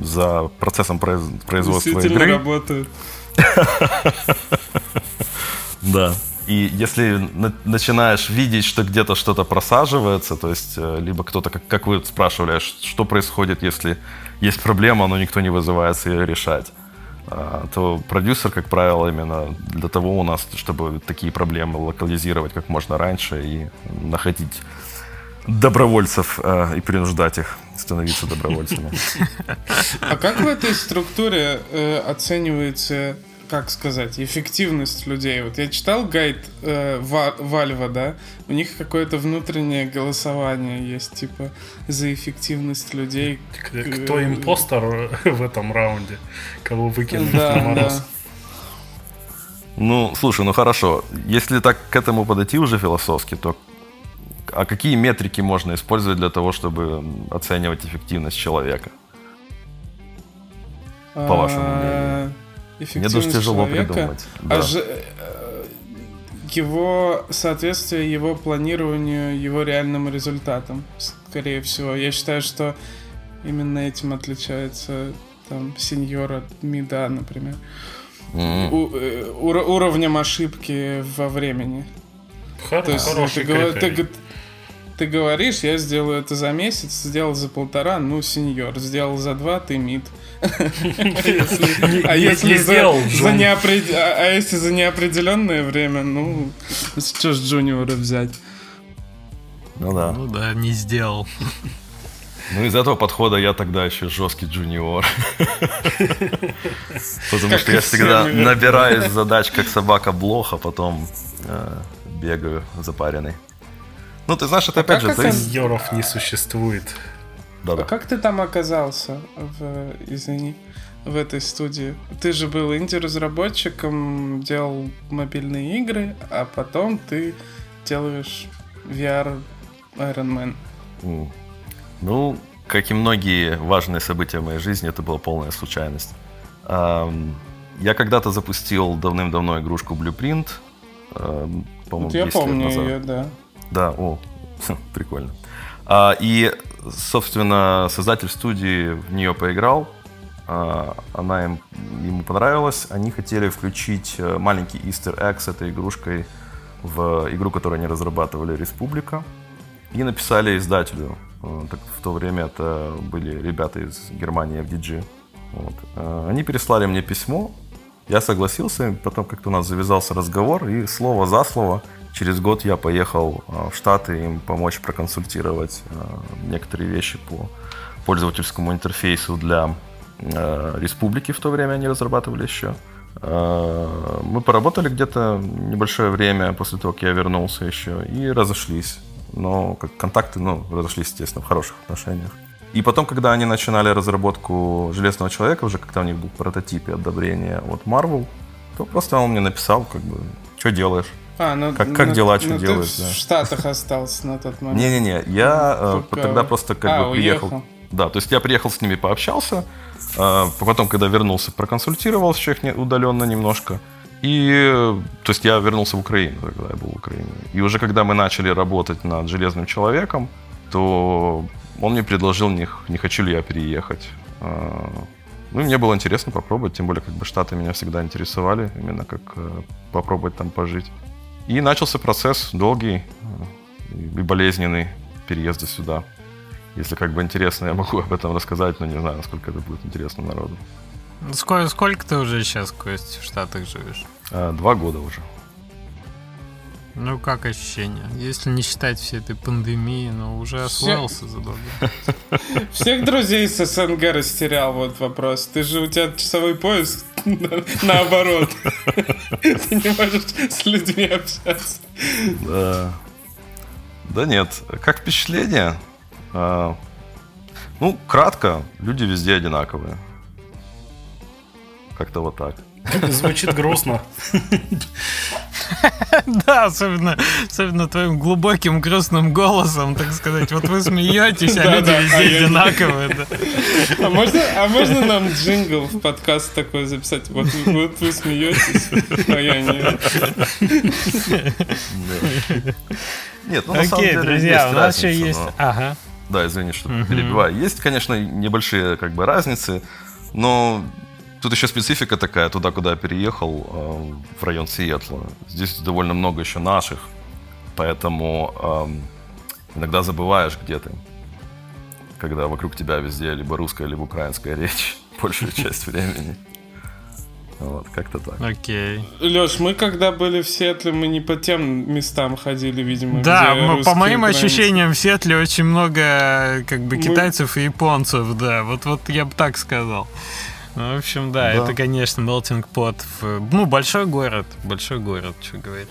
за процессом произ- производства действительно игры. работают. Да. И если на- начинаешь видеть, что где-то что-то просаживается, то есть э, либо кто-то, как, как вы спрашивали, а что происходит, если есть проблема, но никто не вызывается ее решать то продюсер, как правило, именно для того у нас, чтобы такие проблемы локализировать как можно раньше и находить добровольцев э, и принуждать их становиться добровольцами. А как в этой структуре э, оценивается как сказать, эффективность людей. Вот я читал гайд э, Вальва, да, у них какое-то внутреннее голосование есть, типа, за эффективность людей. Кто импостер в этом раунде? Кого выкинули да, на мороз? Да. Ну, слушай, ну хорошо. Если так к этому подойти уже философски, то а какие метрики можно использовать для того, чтобы оценивать эффективность человека? По вашему мнению эффективность Мне даже тяжело человека, придумать. А да. же, э, его соответствие его планированию, его реальным результатам, скорее всего. Я считаю, что именно этим отличается там сеньор от мида, например. Mm-hmm. У, э, ур, уровнем ошибки во времени. Хор- То есть ты, ты, ты говоришь, я сделаю это за месяц, сделал за полтора, ну, сеньор, сделал за два, ты мид. А если за неопределенное а если за неопределенное время, ну, что ж джуниора взять? Ну да. Ну да, не сделал. Ну, из этого подхода я тогда еще жесткий джуниор. Потому что я всегда набираюсь задач, как собака блох, а потом э, бегаю запаренный. Ну, ты знаешь, это а опять же... Сеньоров не существует. Да, да. А как ты там оказался, в, извини, в этой студии? Ты же был инди-разработчиком, делал мобильные игры, а потом ты делаешь VR Iron Man. Ну, как и многие важные события в моей жизни, это была полная случайность. Я когда-то запустил давным-давно игрушку Blueprint, по-моему, вот я помню ее, да. Да, о, прикольно. А, и собственно, создатель студии в нее поиграл, а, она им, ему понравилась, они хотели включить э, маленький Easter egg с этой игрушкой в игру, которую они разрабатывали, Республика, и написали издателю. Э, так, в то время это были ребята из Германии, FDG. Вот. Э, они переслали мне письмо, я согласился, потом как-то у нас завязался разговор, и слово за слово через год я поехал в Штаты им помочь проконсультировать некоторые вещи по пользовательскому интерфейсу для э, республики в то время они разрабатывали еще. Э, мы поработали где-то небольшое время после того, как я вернулся еще, и разошлись. Но как контакты, ну, разошлись, естественно, в хороших отношениях. И потом, когда они начинали разработку Железного Человека, уже когда у них был прототип и одобрение от Marvel, то просто он мне написал, как бы, что делаешь? А, ну, Как- как ну, дела, что ну, ты делаешь, в да. Штатах остался на тот момент. Не-не-не, я э, Пока- тогда просто как А, бы приехал. уехал. Да, то есть я приехал с ними, пообщался, э, потом, когда вернулся, проконсультировался не- удаленно немножко. И, то есть я вернулся в Украину, когда я был в Украине. И уже когда мы начали работать над Железным Человеком, то он мне предложил, не, не хочу ли я переехать. Э, Ну, и мне было интересно попробовать, тем более, как бы Штаты меня всегда интересовали, именно как э, попробовать там пожить. И начался процесс долгий э, и болезненный переезда сюда. Если как бы интересно, я могу об этом рассказать, но не знаю, насколько это будет интересно народу. Сколько, сколько ты уже сейчас, Кость, в Штатах живешь? А, Два года уже. Ну, как ощущения? Если не считать всей этой пандемии, ну, уже освоился задолго. Всех друзей с СНГ растерял, вот вопрос. Ты же, у тебя часовой пояс наоборот. Ты не можешь с людьми общаться. Да. Да нет, как впечатление? А, Ну, кратко, люди везде одинаковые. Как-то вот так. Звучит грустно. Да, особенно, особенно твоим глубоким грустным голосом, так сказать. Вот вы смеетесь, а Да, люди да, а везде я- одинаковые. да. А можно, а можно нам джингл в подкаст такой записать? Вот, вы- вот вы смеетесь, а я нет. Нет, ну на самом деле друзья, есть у нас еще есть... но- Ага. Да, извини, что перебиваю. Есть, конечно, небольшие как бы разницы, но тут еще специфика такая, туда, куда я переехал, э, в район Сиэтла. Здесь довольно много еще наших, поэтому эм, иногда забываешь, где ты, когда вокруг тебя везде либо русская, либо украинская речь большую часть времени. Вот, как-то так. Окей. Леш, мы когда были в Сиэтле, мы не по тем местам ходили, видимо, Да, где м- по моим украинцы. ощущениям, в Сетле очень много как бы Мы- китайцев и японцев, да. Вот, вот я бы так сказал. Ну, в общем, да, Да. это, конечно, melting pot. в- ну, большой город, большой город, что говорить.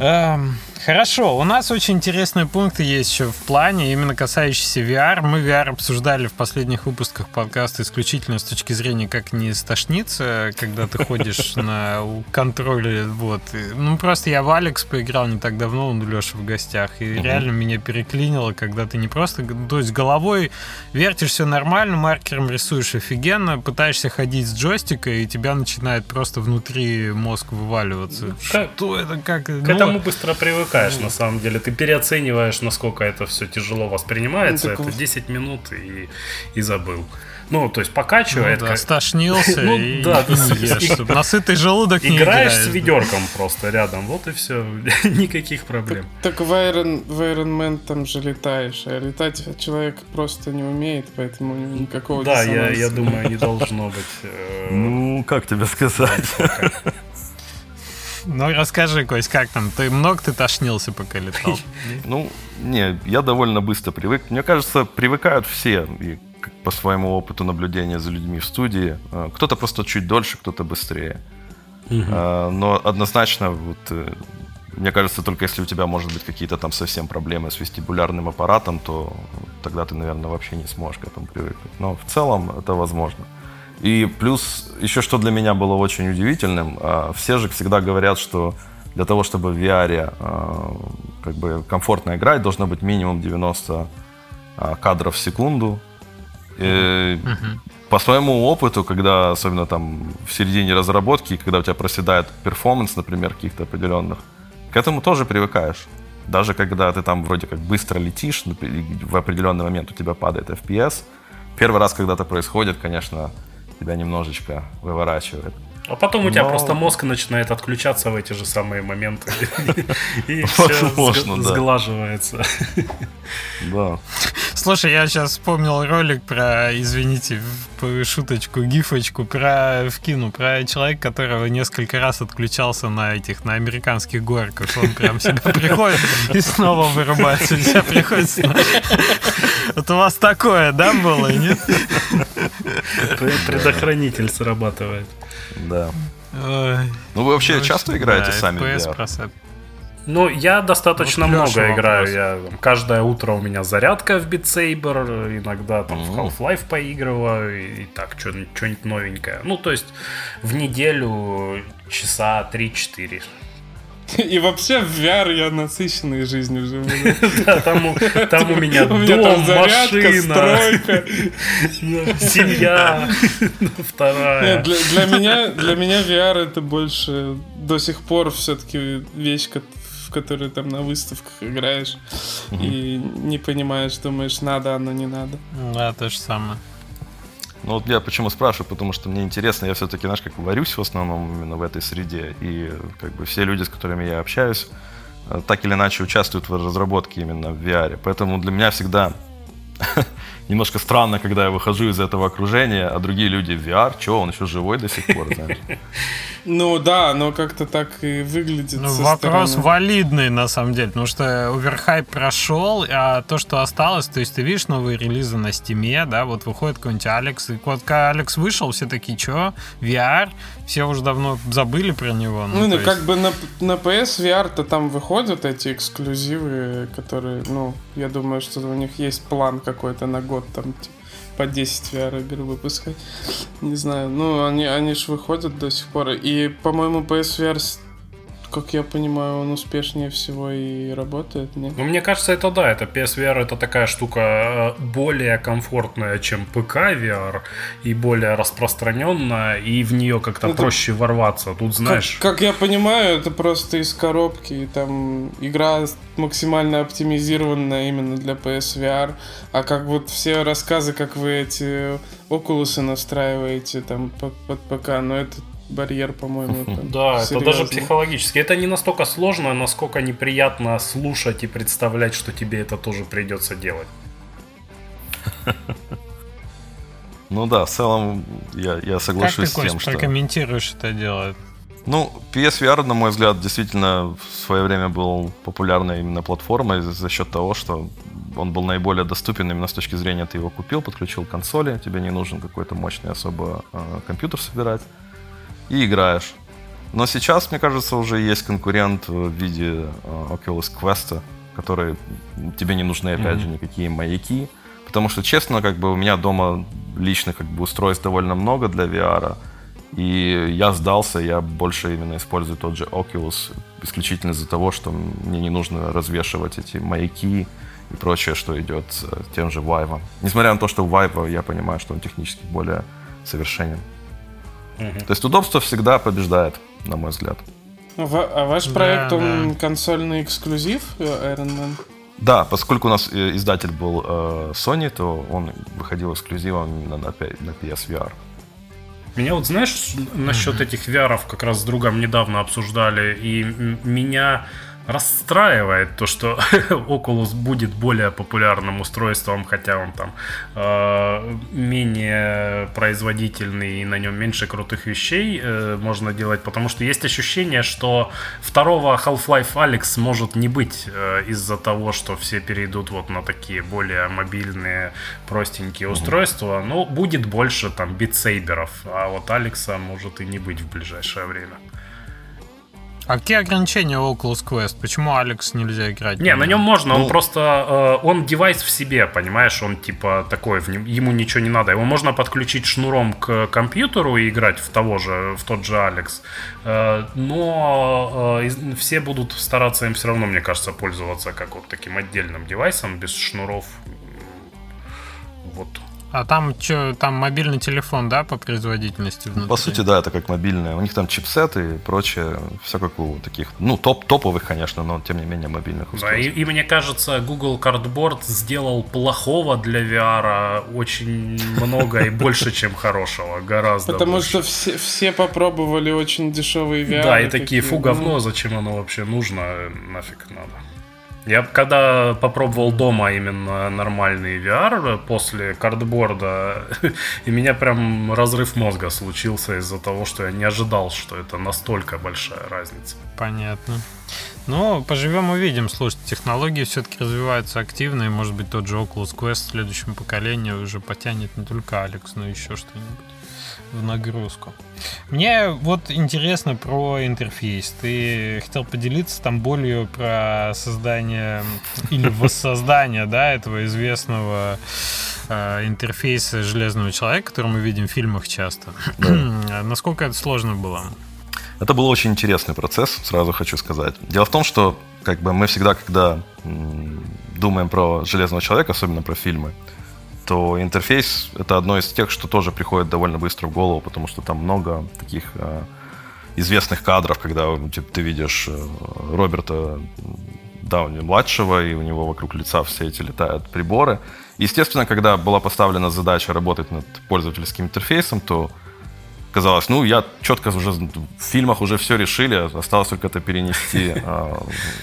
Эм, хорошо, у нас очень интересные пункты есть еще в плане, именно касающиеся VR. Мы VR обсуждали в последних выпусках подкаста исключительно с точки зрения, как не стошниться, когда ты ходишь на контроле. Вот. Ну, просто я в Алекс поиграл не так давно, он у Леши в гостях, и реально меня переклинило, когда ты не просто, то есть головой вертишь все нормально, маркером рисуешь офигенно, пытаешься ходить с джойстика, и тебя начинает просто внутри мозг вываливаться. Как- Что это, как... К ну, этому быстро привыкаешь, на самом деле. Ты переоцениваешь, насколько это все тяжело воспринимается. Ну, это вот. 10 минут и, и забыл. Ну, то есть Ну покачивает. да, как- стошнился Ну и, да, и ты не ешь. Чтобы на сытый желудок не Играешь с ведерком просто рядом, вот и все, никаких проблем. Так в Iron, в Iron Man там же летаешь, а летать человек просто не умеет, поэтому никакого Да, я, я думаю, не должно быть. э, Ну, как тебе сказать? Ну, расскажи, Кость, как там? Ты много ты тошнился, пока летал? Ну, не, я довольно быстро привык. Мне кажется, привыкают все, и по своему опыту наблюдения за людьми в студии. Э, Кто-то просто чуть дольше, кто-то быстрее. Э, Но однозначно, вот, э, мне кажется, только если у тебя, может быть, какие-то там совсем проблемы с вестибулярным аппаратом, то тогда ты, наверное, вообще не сможешь к этому привыкнуть. Но в целом это возможно. И плюс еще что для меня было очень удивительным, а, все же всегда говорят, что для того, чтобы в VR а, как бы комфортно играть, должно быть минимум 90 а, кадров в секунду. И По своему опыту, когда особенно там в середине разработки, когда у тебя проседает перформанс, например, каких-то определенных, к этому тоже привыкаешь. Даже когда ты там вроде как быстро летишь, в определенный момент у тебя падает FPS, первый раз, когда это происходит, конечно, тебя немножечко выворачивает. А потом у тебя Но- просто мозг начинает отключаться в эти же самые моменты. И все сглаживается. Да. Слушай, я сейчас вспомнил ролик про, извините, шуточку, гифочку, про вкину, про человека, которого несколько раз отключался на этих, на американских горках. Он прям себя приходит и снова вырубается. Себя приходится. Вот у вас такое, да, было, нет? Предохранитель срабатывает. Да. Ну, вы вообще часто играете сами в VR? Ну, я достаточно вот много играю. Я, там, каждое утро у меня зарядка в Beat Saber, иногда там mm-hmm. в Half-Life поигрываю, и, и так, что-нибудь новенькое. Ну, то есть в неделю часа 3-4. И вообще в VR я насыщенной жизнью живу. Да, там у меня дом, машина, семья, вторая. Для меня для меня VR это больше до сих пор все-таки вещь, которые там на выставках играешь и не понимаешь, думаешь, надо оно, не надо. Да, то же самое. Ну вот я почему спрашиваю, потому что мне интересно, я все-таки, знаешь, как варюсь в основном именно в этой среде, и как бы все люди, с которыми я общаюсь, э, так или иначе участвуют в разработке именно в VR. Поэтому для меня всегда немножко странно, когда я выхожу из этого окружения, а другие люди в VR, что, он еще живой до сих пор, знаешь. Ну да, но как-то так и выглядит. Ну, вопрос стороны. валидный на самом деле, потому что оверхайп прошел, а то, что осталось, то есть ты видишь новые релизы на стиме, да, вот выходит какой-нибудь Алекс, и вот когда Алекс вышел, все такие, что, VR, все уже давно забыли про него. Ну, ну есть... как бы на, на PS VR-то там выходят эти эксклюзивы, которые, ну, я думаю, что у них есть план какой-то на год там, типа по 10 VR-игр выпускать. Не знаю. Ну, они, они же выходят до сих пор. И, по-моему, PSVR как я понимаю, он успешнее всего и работает, нет? Ну, мне кажется, это да, это PSVR это такая штука э, более комфортная, чем ПК VR, и более распространенная, и в нее как-то это... проще ворваться. Тут знаешь... Как, как я понимаю, это просто из коробки, и там игра максимально оптимизированная именно для PSVR, а как вот все рассказы, как вы эти окулусы настраиваете там под, под ПК, но это барьер, по-моему. Да, это даже психологически. Это не настолько сложно, насколько неприятно слушать и представлять, что тебе это тоже придется делать. Ну да, в целом я, я соглашусь как ты, с тем, что... прокомментируешь это дело? Ну, PSVR, на мой взгляд, действительно в свое время был популярной именно платформой за счет того, что он был наиболее доступен именно с точки зрения, ты его купил, подключил к консоли, тебе не нужен какой-то мощный особо э, компьютер собирать и играешь. Но сейчас, мне кажется, уже есть конкурент в виде э, Oculus Quest, который тебе не нужны, опять mm-hmm. же, никакие маяки. Потому что, честно, как бы у меня дома личных как бы, устройств довольно много для VR. И я сдался, я больше именно использую тот же Oculus исключительно из-за того, что мне не нужно развешивать эти маяки и прочее, что идет с тем же Vive. Несмотря на то, что Vive, я понимаю, что он технически более совершенен. Угу. То есть удобство всегда побеждает, на мой взгляд. А, а ваш проект, да, он да. консольный эксклюзив э, Iron Man? Да, поскольку у нас э, издатель был э, Sony, то он выходил эксклюзивом именно на, на PSVR. Меня вот, знаешь, насчет этих VR как раз с другом недавно обсуждали, и меня расстраивает то, что Oculus будет более популярным устройством, хотя он там э, менее производительный и на нем меньше крутых вещей э, можно делать, потому что есть ощущение, что второго Half-Life Alex может не быть э, из-за того, что все перейдут вот на такие более мобильные, простенькие mm-hmm. устройства. Но будет больше там битсейберов, а вот Алекса может и не быть в ближайшее время. А какие ограничения у Oculus Quest? Почему Алекс нельзя играть? Не, на нем можно, ну... он просто, э, он девайс в себе, понимаешь, он типа такой, ему ничего не надо. Его можно подключить шнуром к компьютеру и играть в того же, в тот же Алекс. Э, но э, все будут стараться им все равно, мне кажется, пользоваться как вот таким отдельным девайсом, без шнуров. Вот. А там что, там мобильный телефон, да, по производительности внутри? По сути, да, это как мобильная. У них там чипсеты и прочее, все как у таких, ну, топ топовых, конечно, но тем не менее мобильных устройств. Да, и, и мне кажется, Google Cardboard сделал плохого для VR очень много и больше, чем хорошего, гораздо Потому что все, все попробовали очень дешевые VR. Да, и такие, фу, говно, зачем оно вообще нужно, нафиг надо. Я когда попробовал дома именно нормальный VR после картборда, и меня прям разрыв мозга случился из-за того, что я не ожидал, что это настолько большая разница. Понятно. Ну, поживем увидим. Слушайте, технологии все-таки развиваются активно, и может быть тот же Oculus Quest в следующем поколении уже потянет не только Алекс, но еще что-нибудь в нагрузку. Мне вот интересно про интерфейс. Ты хотел поделиться там болью про создание или воссоздание, да, этого известного э, интерфейса Железного Человека, который мы видим в фильмах часто. Насколько это сложно было? Это был очень интересный процесс, сразу хочу сказать. Дело в том, что как бы мы всегда, когда думаем про Железного Человека, особенно про фильмы, то интерфейс — это одно из тех, что тоже приходит довольно быстро в голову, потому что там много таких э, известных кадров, когда типа, ты видишь э, Роберта Дауни-младшего, и у него вокруг лица все эти летают приборы. Естественно, когда была поставлена задача работать над пользовательским интерфейсом, то казалось, ну, я четко уже в фильмах уже все решили, осталось только это перенести э,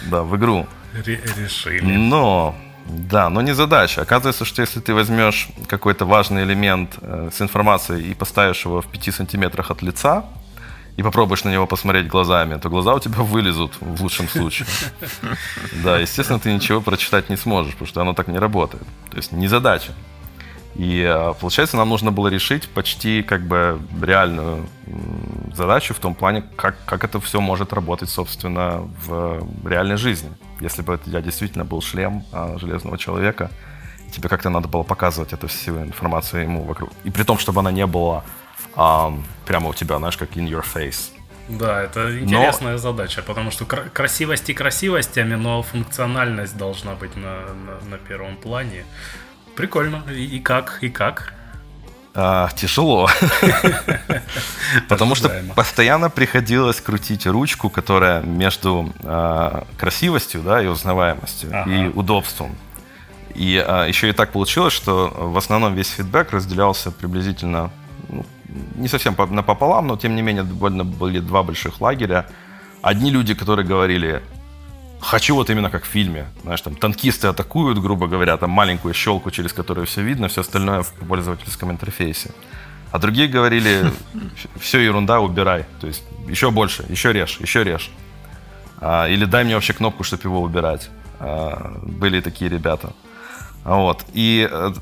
да, в игру. Решили. Но да, но не задача. Оказывается, что если ты возьмешь какой-то важный элемент э, с информацией и поставишь его в 5 сантиметрах от лица, и попробуешь на него посмотреть глазами, то глаза у тебя вылезут в лучшем случае. Да, естественно, ты ничего прочитать не сможешь, потому что оно так не работает. То есть не задача. И э, получается, нам нужно было решить почти как бы реальную задачу в том плане, как, как это все может работать, собственно, в реальной жизни. Если бы я действительно был шлем а, железного человека, тебе как-то надо было показывать эту всю информацию ему вокруг. И при том, чтобы она не была а, прямо у тебя, знаешь, как in your face. Да, это интересная но... задача, потому что кра- красивости красивостями, но функциональность должна быть на, на, на первом плане. Прикольно. И, и как? И как? А, тяжело. Потому что постоянно приходилось крутить ручку, которая между а, красивостью да, и узнаваемостью, и удобством. И а, еще и так получилось, что в основном весь фидбэк разделялся приблизительно, ну, не совсем напополам, но тем не менее довольно были два больших лагеря. Одни люди, которые говорили, хочу вот именно как в фильме. Знаешь, там танкисты атакуют, грубо говоря, там маленькую щелку, через которую все видно, все остальное в пользовательском интерфейсе. А другие говорили, все ерунда, убирай. То есть еще больше, еще режь, еще режь. А, или дай мне вообще кнопку, чтобы его убирать. А, были такие ребята. А вот. И э,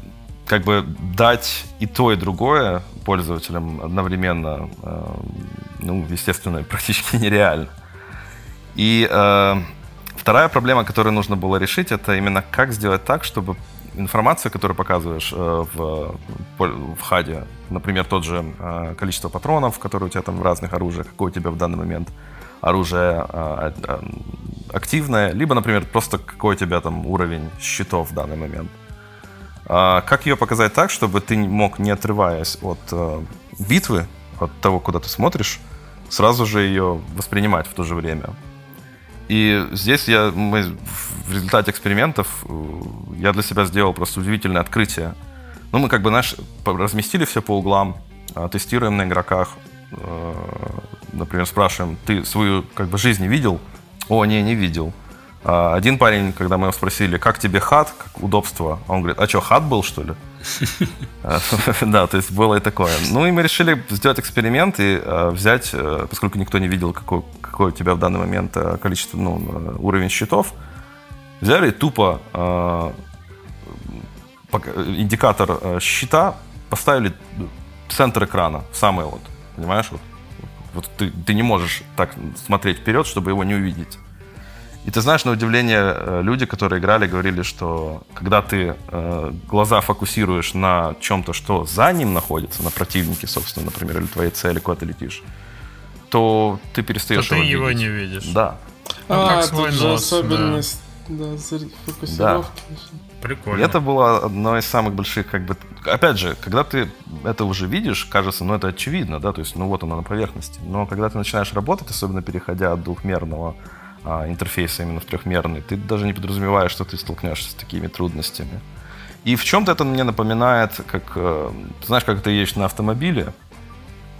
как бы дать и то, и другое пользователям одновременно, э, ну, естественно, практически нереально. И э, Вторая проблема, которую нужно было решить, это именно как сделать так, чтобы информация, которую показываешь э, в, в хаде, например, тот же э, количество патронов, которые у тебя там в разных оружиях, какое у тебя в данный момент оружие э, активное, либо, например, просто какой у тебя там уровень щитов в данный момент. Как ее показать так, чтобы ты мог, не отрываясь от битвы, от того, куда ты смотришь, сразу же ее воспринимать в то же время. И здесь я, мы в результате экспериментов э, я для себя сделал просто удивительное открытие. Ну, мы как бы, знаешь, разместили все по углам, а, тестируем на игроках, э, например, спрашиваем, ты свою как бы жизнь видел? О, не, не видел. А, один парень, когда мы его спросили, как тебе хат, как удобство, он говорит, а что, хат был, что ли? Да, то есть было и такое. Ну и мы решили сделать эксперимент и э, взять, э, поскольку никто не видел, какой у тебя в данный момент э, количество, ну, уровень счетов, взяли тупо индикатор счета, поставили центр экрана, самый вот, понимаешь, вот, вот ты, ты не можешь так смотреть вперед, чтобы его не увидеть. И ты знаешь, на удивление, э, люди, которые играли, говорили, что когда ты э, глаза фокусируешь на чем-то, что за ним находится, на противнике, собственно, например, или твоей цели, куда ты летишь, то ты перестаешь то его ты его видеть. не видишь. Да. А, как тут же особенность да. Да, фокусировки. Да. Прикольно. И это было одно из самых больших, как бы, опять же, когда ты это уже видишь, кажется, ну это очевидно, да, то есть, ну вот оно на поверхности. Но когда ты начинаешь работать, особенно переходя от двухмерного а, интерфейса именно в трехмерный, ты даже не подразумеваешь, что ты столкнешься с такими трудностями. И в чем-то это мне напоминает, как, э, знаешь, как ты едешь на автомобиле,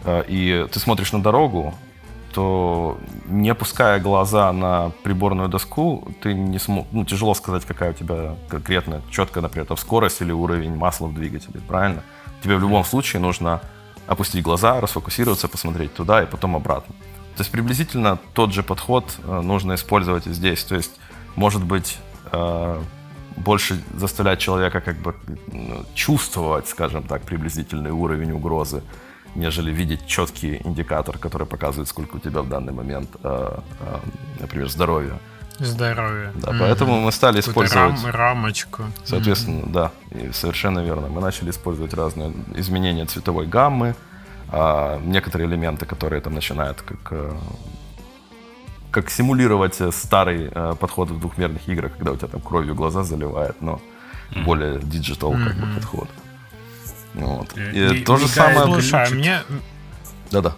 э, и ты смотришь на дорогу, то не опуская глаза на приборную доску, ты не смог, ну, тяжело сказать, какая у тебя конкретно, четко, например, там, скорость или уровень масла в двигателе, правильно? Тебе в любом случае нужно опустить глаза, расфокусироваться, посмотреть туда и потом обратно. То есть приблизительно тот же подход э, нужно использовать и здесь. То есть, может быть, э, больше заставлять человека как бы ну, чувствовать, скажем так, приблизительный уровень угрозы, нежели видеть четкий индикатор, который показывает, сколько у тебя в данный момент, э, например, здоровья. Здоровье. Да, mm-hmm. поэтому мы стали использовать... Рам, рамочку. Соответственно, mm-hmm. да, и совершенно верно. Мы начали использовать разные изменения цветовой гаммы, а, некоторые элементы, которые там начинают как э, как симулировать старый э, подход в двухмерных играх, когда у тебя там кровью глаза заливает, но угу. более digital угу. как бы подход. Вот. И, и то же самое. Слушай, а мне... Да-да.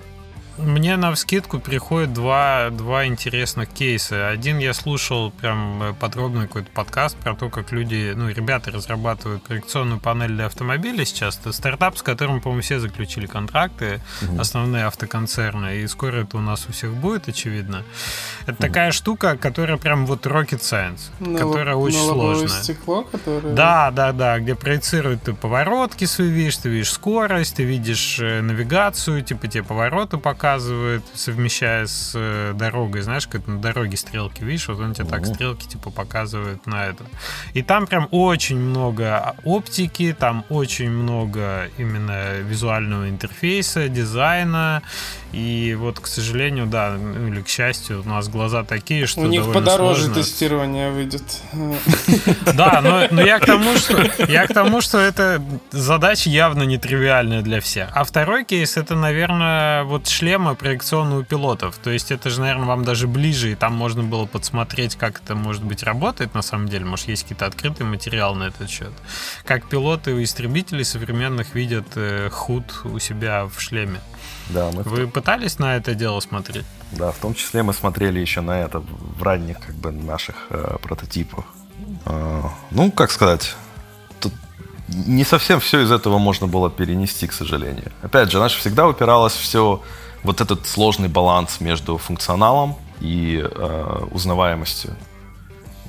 Мне на вскидку приходят два, два интересных кейса. Один я слушал прям э, подробный какой-то подкаст про то, как люди, ну, ребята разрабатывают проекционную панель для автомобилей сейчас. Это стартап, с которым, по-моему, все заключили контракты, угу. основные автоконцерны, и скоро это у нас у всех будет, очевидно. Это угу. такая штука, которая прям вот rocket science, на которая лоб, очень на сложная. стекло, которое... Да, да, да, где проецируют ты поворотки свои видишь, ты видишь скорость, ты видишь э, навигацию, типа тебе повороты пока показывает, совмещая с э, дорогой, знаешь, как на дороге стрелки, видишь, вот он тебе так стрелки типа показывает на это. И там прям очень много оптики, там очень много именно визуального интерфейса, дизайна, и вот, к сожалению, да, ну, или к счастью, у нас глаза такие, что У них подороже сложно. тестирование выйдет. Да, но, но я, к тому, что, я к тому, что это задача явно нетривиальная для всех. А второй кейс, это, наверное, вот шлемы проекционные у пилотов. То есть это же, наверное, вам даже ближе, и там можно было подсмотреть, как это, может быть, работает на самом деле. Может, есть какие-то открытые материалы на этот счет. Как пилоты и истребители современных видят э, худ у себя в шлеме. Да, мы Вы пытались на это дело смотреть? Да, в том числе мы смотрели еще на это в ранних как бы наших э, прототипах. Э, ну, как сказать, тут не совсем все из этого можно было перенести, к сожалению. Опять же, наше всегда упиралось все вот этот сложный баланс между функционалом и э, узнаваемостью.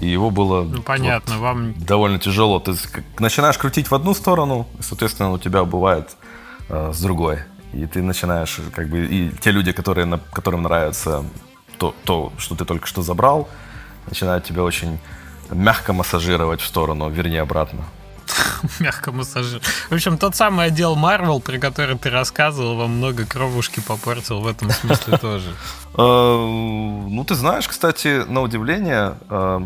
И его было ну, понятно, вот, вам довольно тяжело. Ты начинаешь крутить в одну сторону, и, соответственно, у тебя бывает э, с другой. И ты начинаешь, как бы, и те люди, которые, которым нравится то, то, что ты только что забрал, начинают тебя очень мягко массажировать в сторону, вернее, обратно. Мягко массажировать. В общем, тот самый отдел Marvel, про который ты рассказывал, вам много кровушки попортил в этом смысле тоже. Э, ну, ты знаешь, кстати, на удивление, э,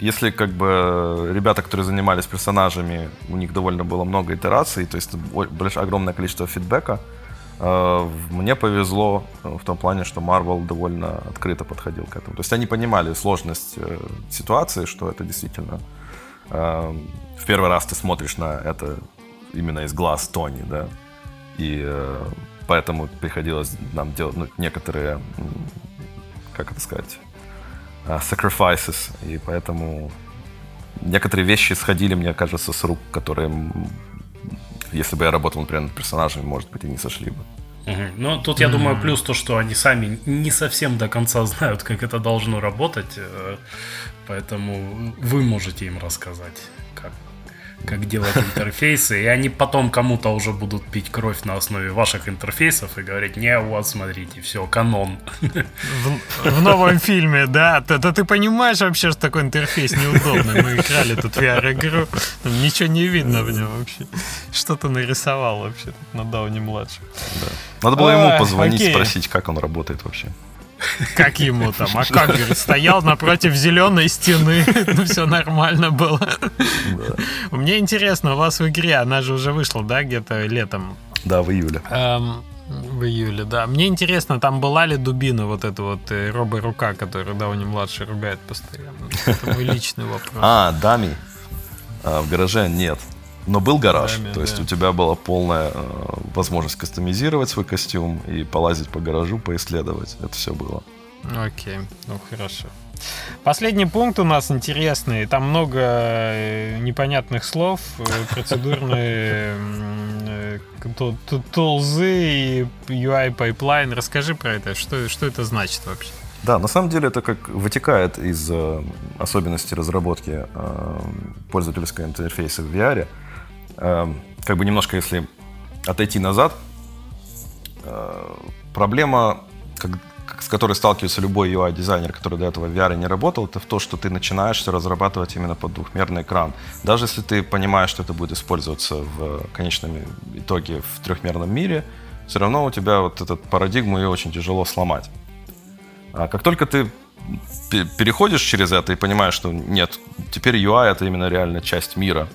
если как бы ребята, которые занимались персонажами, у них довольно было много итераций, то есть огромное количество фидбэка, э, мне повезло в том плане, что Marvel довольно открыто подходил к этому. То есть они понимали сложность э, ситуации, что это действительно э, в первый раз ты смотришь на это именно из глаз Тони, да, и поэтому приходилось нам делать ну, некоторые, как это сказать, sacrifices, и поэтому некоторые вещи сходили, мне кажется, с рук, которые, если бы я работал, например, над персонажами, может быть, и не сошли бы. Угу. Ну, тут, я думаю, плюс то, что они сами не совсем до конца знают, как это должно работать, э, поэтому вы можете им рассказать, как делать интерфейсы, и они потом кому-то уже будут пить кровь на основе ваших интерфейсов и говорить, не, вот, смотрите, все, канон. В, в новом фильме, да. Да, да ты понимаешь вообще, что такой интерфейс неудобный. Мы играли тут VR-игру, ничего не видно в нем вообще. Что то нарисовал вообще на Дауне-младшем. Да. Надо было ему позвонить, окей. спросить, как он работает вообще. Как ему там? А как, говорит, стоял напротив зеленой стены, ну все нормально было. Мне интересно, у вас в игре, она же уже вышла, да, где-то летом? Да, в июле. Эм, в июле, да. Мне интересно, там была ли дубина вот эта вот э, робо-рука, которую Дауни-младший ругает постоянно? Это мой личный вопрос. А, Дами. А, в гараже нет. Но был гараж, Дами, то есть да. у тебя была полная э, возможность кастомизировать свой костюм и полазить по гаражу, поисследовать. Это все было. Окей, ну хорошо. Последний пункт у нас интересный. Там много э, непонятных слов, э, процедурные, э, тулзы и UI pipeline. Расскажи про это, что, что это значит вообще? Да, на самом деле это как вытекает из э, особенностей разработки э, пользовательского интерфейса в VR. Э, как бы немножко, если отойти назад, э, проблема, с которой сталкивается любой UI-дизайнер, который до этого в VR не работал, это в то, что ты начинаешь все разрабатывать именно под двухмерный экран. Даже если ты понимаешь, что это будет использоваться в конечном итоге в трехмерном мире, все равно у тебя вот этот парадигму ее очень тяжело сломать. А как только ты переходишь через это и понимаешь, что нет, теперь UI это именно реально часть мира,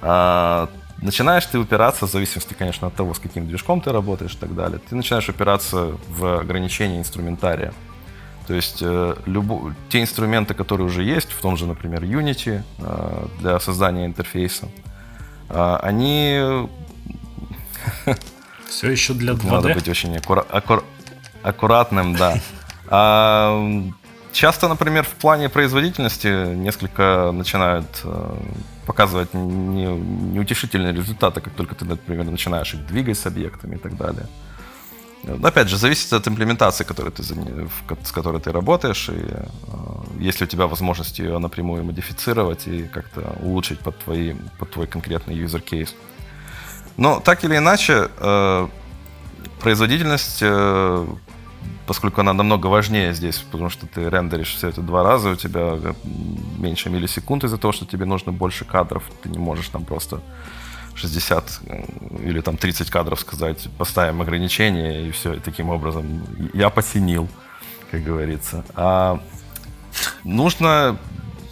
начинаешь ты упираться, в зависимости, конечно, от того, с каким движком ты работаешь и так далее, ты начинаешь упираться в ограничения инструментария. То есть э, любо, те инструменты, которые уже есть, в том же, например, Unity э, для создания интерфейса, э, они... Все еще для 2D? Надо быть очень аккура- аккур- аккуратным, да. А, часто, например, в плане производительности несколько начинают показывать не, неутешительные результаты, как только ты, например, начинаешь их двигать с объектами и так далее. Но, опять же, зависит от имплементации, которой ты, с которой ты работаешь, и э, есть ли у тебя возможность ее напрямую модифицировать и как-то улучшить под, твои, под твой конкретный user case. Но так или иначе, э, производительность э, поскольку она намного важнее здесь, потому что ты рендеришь все это два раза, у тебя э, меньше миллисекунд из-за того, что тебе нужно больше кадров, ты не можешь там просто 60 э, или там 30 кадров сказать, поставим ограничение и все, и таким образом я посинил, как говорится. А нужно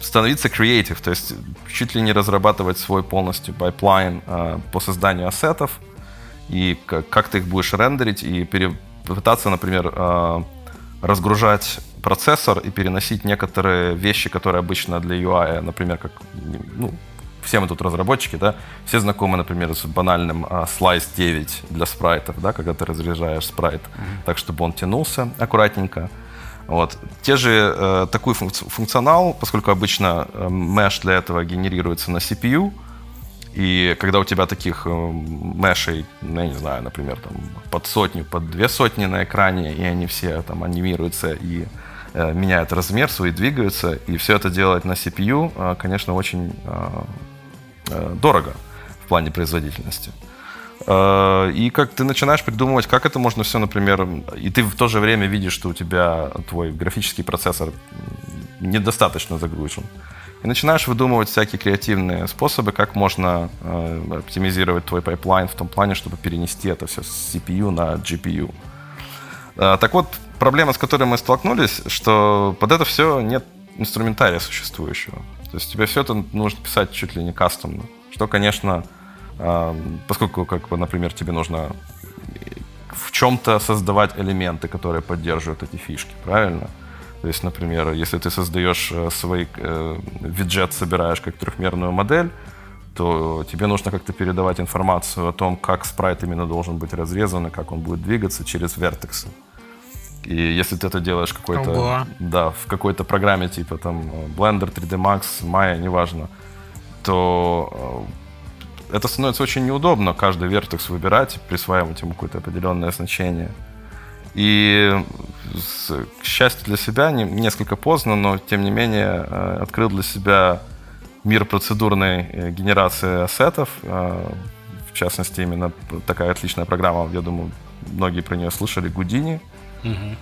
становиться креатив, то есть чуть ли не разрабатывать свой полностью pipeline а, по созданию ассетов, и как, как ты их будешь рендерить, и пере, попытаться, например, э, разгружать процессор и переносить некоторые вещи, которые обычно для UI, например, как ну, все мы тут разработчики, да, все знакомы, например, с банальным а, Slice 9 для спрайтов, да, когда ты разрезаешь спрайт угу. так, чтобы он тянулся аккуратненько. Вот. Те же э, такой функционал, поскольку обычно э, mesh для этого генерируется на CPU, и когда у тебя таких э, мешей, ну, я не знаю, например, там, под сотню, под две сотни на экране, и они все там анимируются и э, меняют размер свой, двигаются, и все это делать на CPU, э, конечно, очень э, э, дорого в плане производительности. Э, и как ты начинаешь придумывать, как это можно все, например, и ты в то же время видишь, что у тебя твой графический процессор недостаточно загружен. И начинаешь выдумывать всякие креативные способы, как можно э, оптимизировать твой pipeline в том плане, чтобы перенести это все с CPU на GPU. Э, так вот, проблема, с которой мы столкнулись, что под это все нет инструментария существующего. То есть тебе все это нужно писать чуть ли не кастомно. Что, конечно, э, поскольку, как бы, например, тебе нужно в чем-то создавать элементы, которые поддерживают эти фишки, правильно? То есть, например, если ты создаешь э, свой э, виджет, собираешь как трехмерную модель, то тебе нужно как-то передавать информацию о том, как спрайт именно должен быть разрезан и как он будет двигаться через вертексы. И если ты это делаешь какой-то, да, в какой-то программе типа там Blender, 3D Max, Maya, неважно, то э, это становится очень неудобно каждый вертекс выбирать, присваивать ему какое-то определенное значение. И, к счастью для себя, не, несколько поздно, но тем не менее э, открыл для себя мир процедурной э, генерации ассетов. Э, в частности, именно такая отличная программа, я думаю, многие про нее слышали, Гудини. Угу.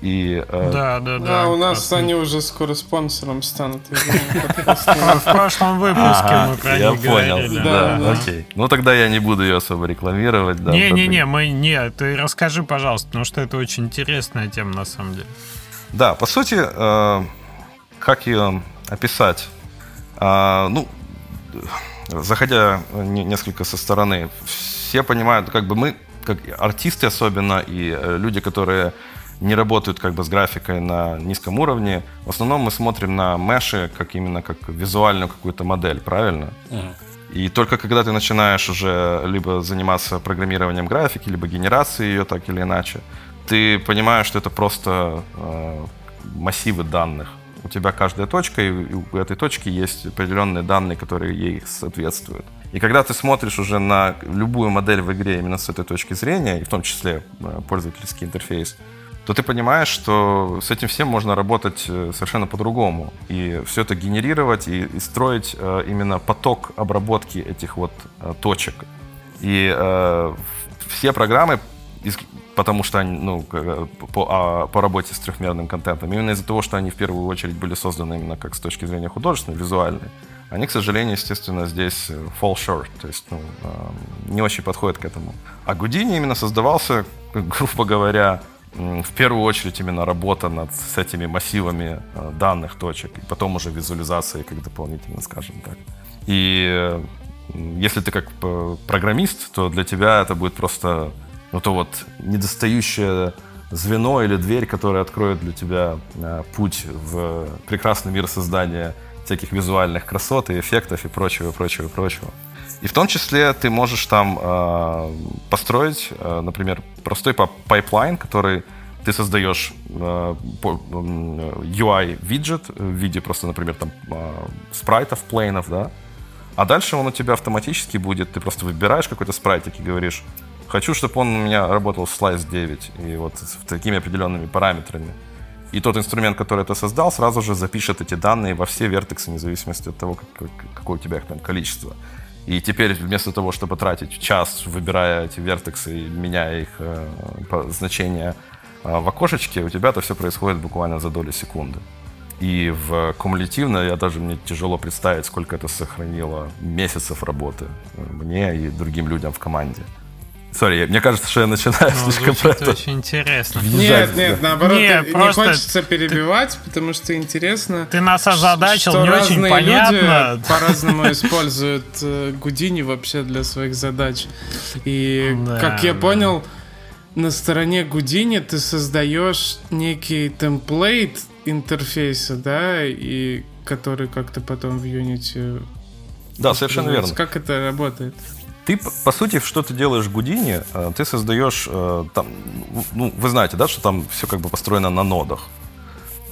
И, э... Да, да, да. А у нас они уже скоро спонсором станут. В прошлом выпуске мы про Я понял, да, окей. Ну тогда я не буду ее особо рекламировать. Не-не-не, мы не, ты расскажи, пожалуйста, потому что это очень интересная тема на самом деле. Да, по сути, э, как ее описать? А, ну, заходя несколько со стороны, все понимают, как бы мы, как артисты особенно, и э, люди, которые не работают как бы с графикой на низком уровне. В основном мы смотрим на меши как именно как визуальную какую-то модель, правильно? Uh-huh. И только когда ты начинаешь уже либо заниматься программированием графики, либо генерацией ее так или иначе, ты понимаешь, что это просто э, массивы данных. у тебя каждая точка, и у этой точки есть определенные данные, которые ей соответствуют. И когда ты смотришь уже на любую модель в игре именно с этой точки зрения, и в том числе э, пользовательский интерфейс, то ты понимаешь, что с этим всем можно работать э, совершенно по-другому. И все это генерировать и, и строить э, именно поток обработки этих вот э, точек. И э, все программы, потому что они, ну, по, а, по работе с трехмерным контентом, именно из-за того, что они в первую очередь были созданы именно как с точки зрения художественной, визуальной, они, к сожалению, естественно, здесь э, fall short, то есть ну, э, не очень подходят к этому. А Гудини именно создавался, грубо говоря, в первую очередь именно работа над с этими массивами э, данных точек, и потом уже визуализация как дополнительно, скажем так. И э, если ты как программист, то для тебя это будет просто ну, то вот недостающее звено или дверь, которая откроет для тебя э, путь в прекрасный мир создания всяких визуальных красот и эффектов и прочего, прочего, прочего. И в том числе ты можешь там э, построить, э, например, простой pipeline, который ты создаешь э, UI-виджет в виде просто, например, там э, спрайтов, плейнов, да, а дальше он у тебя автоматически будет, ты просто выбираешь какой-то спрайтик и говоришь, хочу, чтобы он у меня работал в Slice 9 и вот с такими определенными параметрами. И тот инструмент, который ты создал, сразу же запишет эти данные во все вертексы, вне зависимости от того, как, какое у тебя их там количество. И теперь вместо того, чтобы тратить час, выбирая эти вертексы и меняя их э, значения э, в окошечке, у тебя это все происходит буквально за доли секунды. И в кумулятивно я даже мне тяжело представить, сколько это сохранило месяцев работы мне и другим людям в команде. Сори, мне кажется, что я начинаю ну, слишком про это. очень интересно. Нет, нет, наоборот, нет, не просто... хочется перебивать, потому что интересно. Ты нас озадачил, что не очень понятно. по-разному используют э, Гудини вообще для своих задач. И, да, как я да. понял, на стороне Гудини ты создаешь некий темплейт интерфейса, да, и который как-то потом в Unity... Да, совершенно верно. Как это работает? Ты, по сути, что ты делаешь в Гудине, э, ты создаешь, э, там, ну, вы знаете, да, что там все как бы построено на нодах.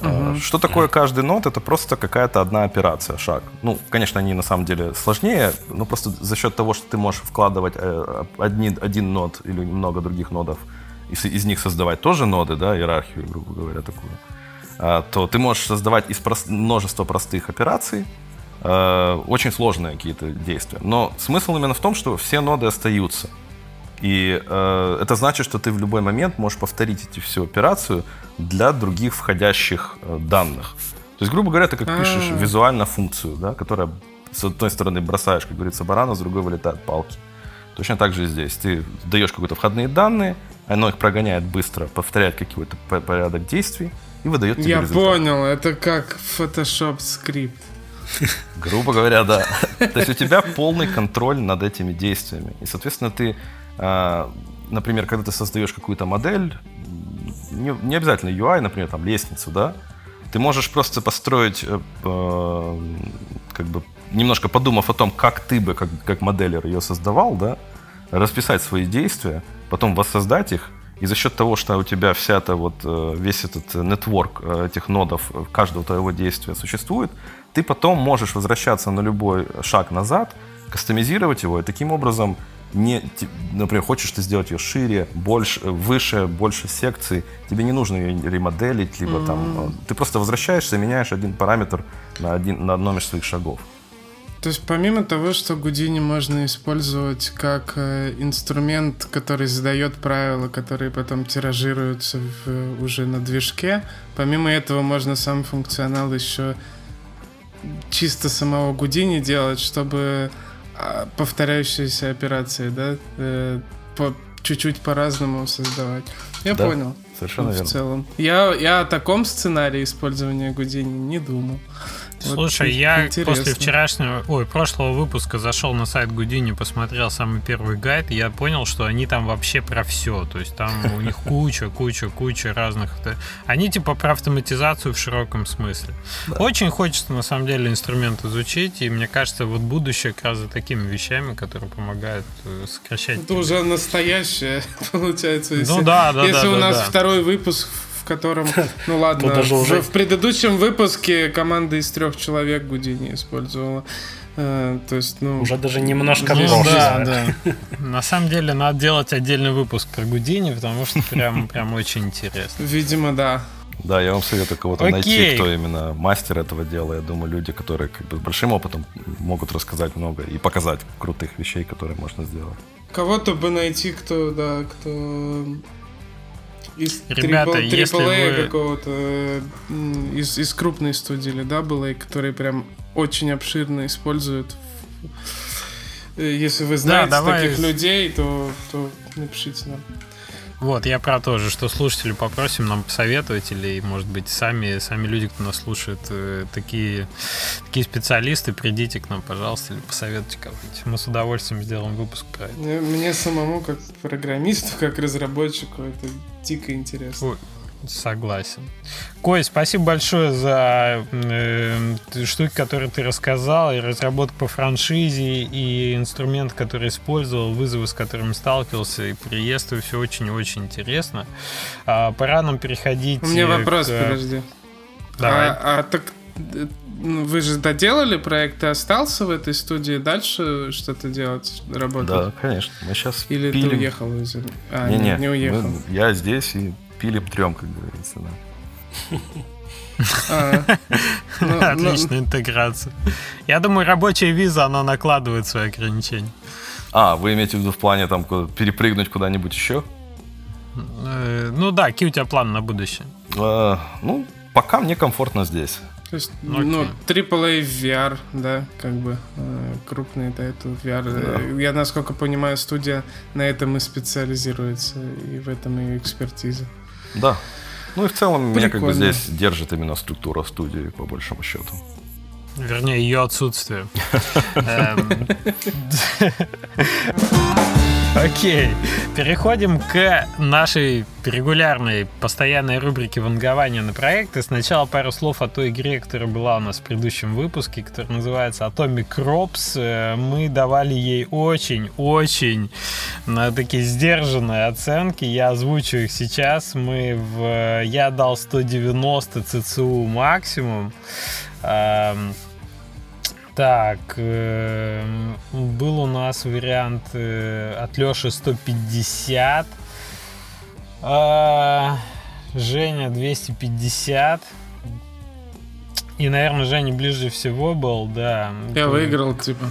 Uh-huh. Что такое каждый нод? Это просто какая-то одна операция, шаг. Ну, конечно, они на самом деле сложнее, но просто за счет того, что ты можешь вкладывать один, один нод или много других нодов, из, из них создавать тоже ноды, да, иерархию, грубо говоря, такую, то ты можешь создавать из прост, множества простых операций, Э, очень сложные какие-то действия. Но смысл именно в том, что все ноды остаются. И э, это значит, что ты в любой момент можешь повторить эти всю операцию для других входящих э, данных. То есть, грубо говоря, ты как пишешь А-а-а. визуально функцию, да, которая с одной стороны бросаешь, как говорится, барана, с другой вылетают палки. Точно так же и здесь. Ты даешь какие-то входные данные, оно их прогоняет быстро, повторяет какой-то порядок действий и выдает тебе Я результат. понял, это как Photoshop скрипт. Грубо говоря, да. То есть у тебя полный контроль над этими действиями. И, соответственно, ты, а, например, когда ты создаешь какую-то модель, не, обязательно UI, например, там лестницу, да, ты можешь просто построить, э, э, как бы, немножко подумав о том, как ты бы, как, как моделер ее создавал, да, расписать свои действия, потом воссоздать их, и за счет того, что у тебя вся эта вот, э, весь этот нетворк этих нодов каждого твоего действия существует, ты потом можешь возвращаться на любой шаг назад, кастомизировать его, и таким образом не, например, хочешь ты сделать ее шире, больше, выше, больше секций, тебе не нужно ее ремоделить, либо mm-hmm. там, ты просто возвращаешься, меняешь один параметр на, один, на одном из своих шагов. То есть помимо того, что Гудини можно использовать как э, инструмент, который задает правила, которые потом тиражируются в, уже на движке, помимо этого можно сам функционал еще чисто самого Гудини делать, чтобы а, повторяющиеся операции, да, э, по, чуть-чуть по-разному создавать. Я да, понял. Совершенно в верно. В целом. Я, я о таком сценарии использования Гудини не думал. Слушай, вот я интересно. после вчерашнего, ой, прошлого выпуска зашел на сайт Гудини, посмотрел самый первый гайд, и я понял, что они там вообще про все. То есть там у них куча, куча, куча разных. Они типа про автоматизацию в широком смысле. Очень хочется на самом деле инструмент изучить, и мне кажется, вот будущее как раз за такими вещами, которые помогают э, сокращать. Это уже настоящее, получается. Ну да, да, Если да, у нас да. второй выпуск котором, ну ладно, уже- в предыдущем выпуске команда из трех человек Гудини использовала. Э, то есть, ну, Уже даже немножко Ну, да, да. На самом деле надо делать отдельный выпуск про Гудини, потому что прям, прям очень интересно. видимо, да. Да, я вам советую кого-то Окей. найти, кто именно мастер этого дела. Я думаю, люди, которые как бы с большим опытом могут рассказать много и показать крутых вещей, которые можно сделать. Кого-то бы найти, кто, да, кто из Ребята, трипл- если вы- какого-то из, из крупной студии или AA, которые прям очень обширно используют. Э, Если вы знаете давай. таких людей, то, то напишите нам. Вот, я про то же, что слушатели попросим нам посоветовать, или, может быть, сами, сами люди, кто нас слушает, э, такие, такие специалисты, придите к нам, пожалуйста, или посоветуйте кого-нибудь. Мы с удовольствием сделаем выпуск про это. Мне, мне самому, как программисту, как разработчику, это дико интересно. Ой, Согласен. Кой, спасибо большое за э, штуки, которые ты рассказал, и разработку по франшизе, и инструмент, который использовал, вызовы, с которыми сталкивался, и приветствую, все очень-очень интересно. А, пора нам переходить... У меня э, вопрос, к- подожди. Давай. А, а так э, вы же доделали проект, ты остался в этой студии дальше что-то делать, работать? Да, конечно. Мы сейчас Или ты пилим. уехал из... А, Не-не, не, не уехал. мы- я здесь и пилим трем, как говорится. Да. А, ну, ну, Отличная интеграция. Я думаю, рабочая виза, она накладывает свои ограничения. А, вы имеете в виду в плане там перепрыгнуть куда-нибудь еще? Э, Ну да, какие у тебя планы на будущее? А, ну, пока мне комфортно здесь. То есть, Окей. ну, AAA VR, да, как бы э, крупный, да, это VR. Э, Я, насколько понимаю, студия на этом и специализируется, и в этом и экспертиза. Да. Ну и в целом меня как бы Прикольно. здесь держит именно структура студии, по большому счету. Вернее, ее отсутствие. Эм, Окей, переходим к нашей регулярной, постоянной рубрике вангования на проекты. Сначала пару слов о той игре, которая была у нас в предыдущем выпуске, которая называется Atomic Crops. Э, Мы давали ей очень-очень на такие сдержанные оценки. Я озвучу их сейчас. Мы в... Я дал 190 ЦЦУ максимум. Так, эм, был у нас вариант э, от Леши 150. А, Женя 250. И, наверное, Женя ближе всего был, да. Я выиграл, типа.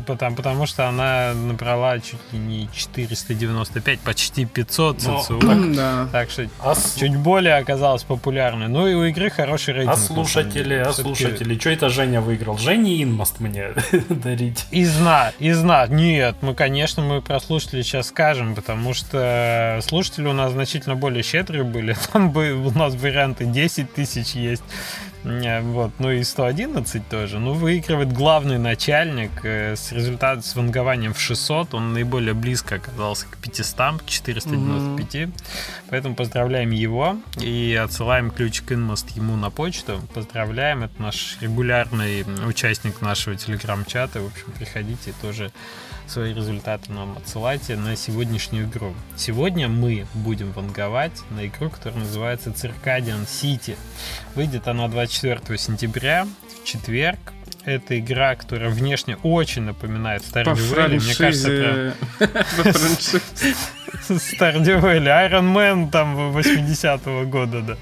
Потому, потому что она набрала чуть ли не 495, почти 500 Ну, ЦЦУ. Да. Так что А, с- чуть более оказалась популярной. Ну и у игры хороший рейтинг. а слушатели, а слушатели, что это Женя выиграл? Жене инмост мне дарить. Изна, изна. Нет, мы, конечно, мы про слушателей сейчас скажем, потому что слушатели у нас значительно более щедрые были. Там бы у нас варианты 10 тысяч есть. Э, Вот, ну и 111 тоже. Ну, выигрывает главный начальник э, с результатом, с вангованием в 600. Он наиболее близко оказался к 500, к 495. Поэтому поздравляем его и отсылаем ключик Инмост ему на почту. Поздравляем, это наш регулярный участник нашего телеграм-чата. В общем, приходите тоже свои результаты нам отсылайте на сегодняшнюю игру. Сегодня мы будем ванговать на игру, которая называется Circadian City. Выйдет она 24 сентября, в четверг. Это игра, которая внешне очень напоминает По Stardew Valley. Мне кажется, прям. Stardew Valley, Iron Man там 80-го года, да.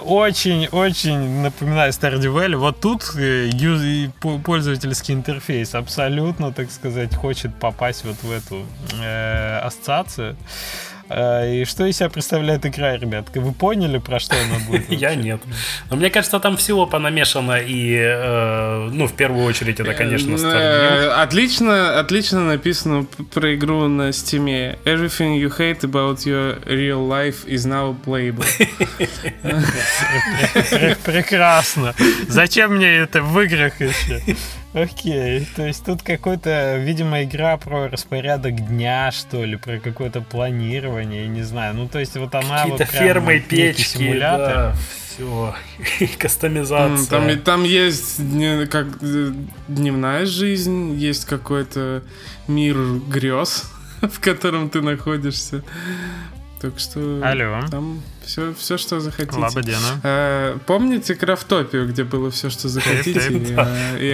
Очень-очень напоминает Stardew Valley. Вот тут э, пользовательский интерфейс абсолютно, так сказать, хочет попасть вот в эту э, ассоциацию. Э, И что из себя представляет игра, ребятка? Вы поняли, про что она будет? Я нет. Но мне кажется, там всего понамешано и, э, ну, в первую очередь, это, конечно, Э. Отлично, отлично написано про игру на стиме. Everything you hate about your real life is now playable. Пре- Прекрасно. Зачем мне это в играх еще? Окей, то есть тут какой-то, видимо, игра про распорядок дня, что ли, про какое-то планирование, я не знаю. Ну, то есть вот она вот Какие-то фермы, некий печки, симулятор. да, все. М, Кастомизация. Там, и- там есть как дневная жизнь, есть какой-то мир грез, в котором ты находишься. Так что Алло. там Все, все что захотите. Лабадена. Э, помните Крафтопию, где было все, что захотите?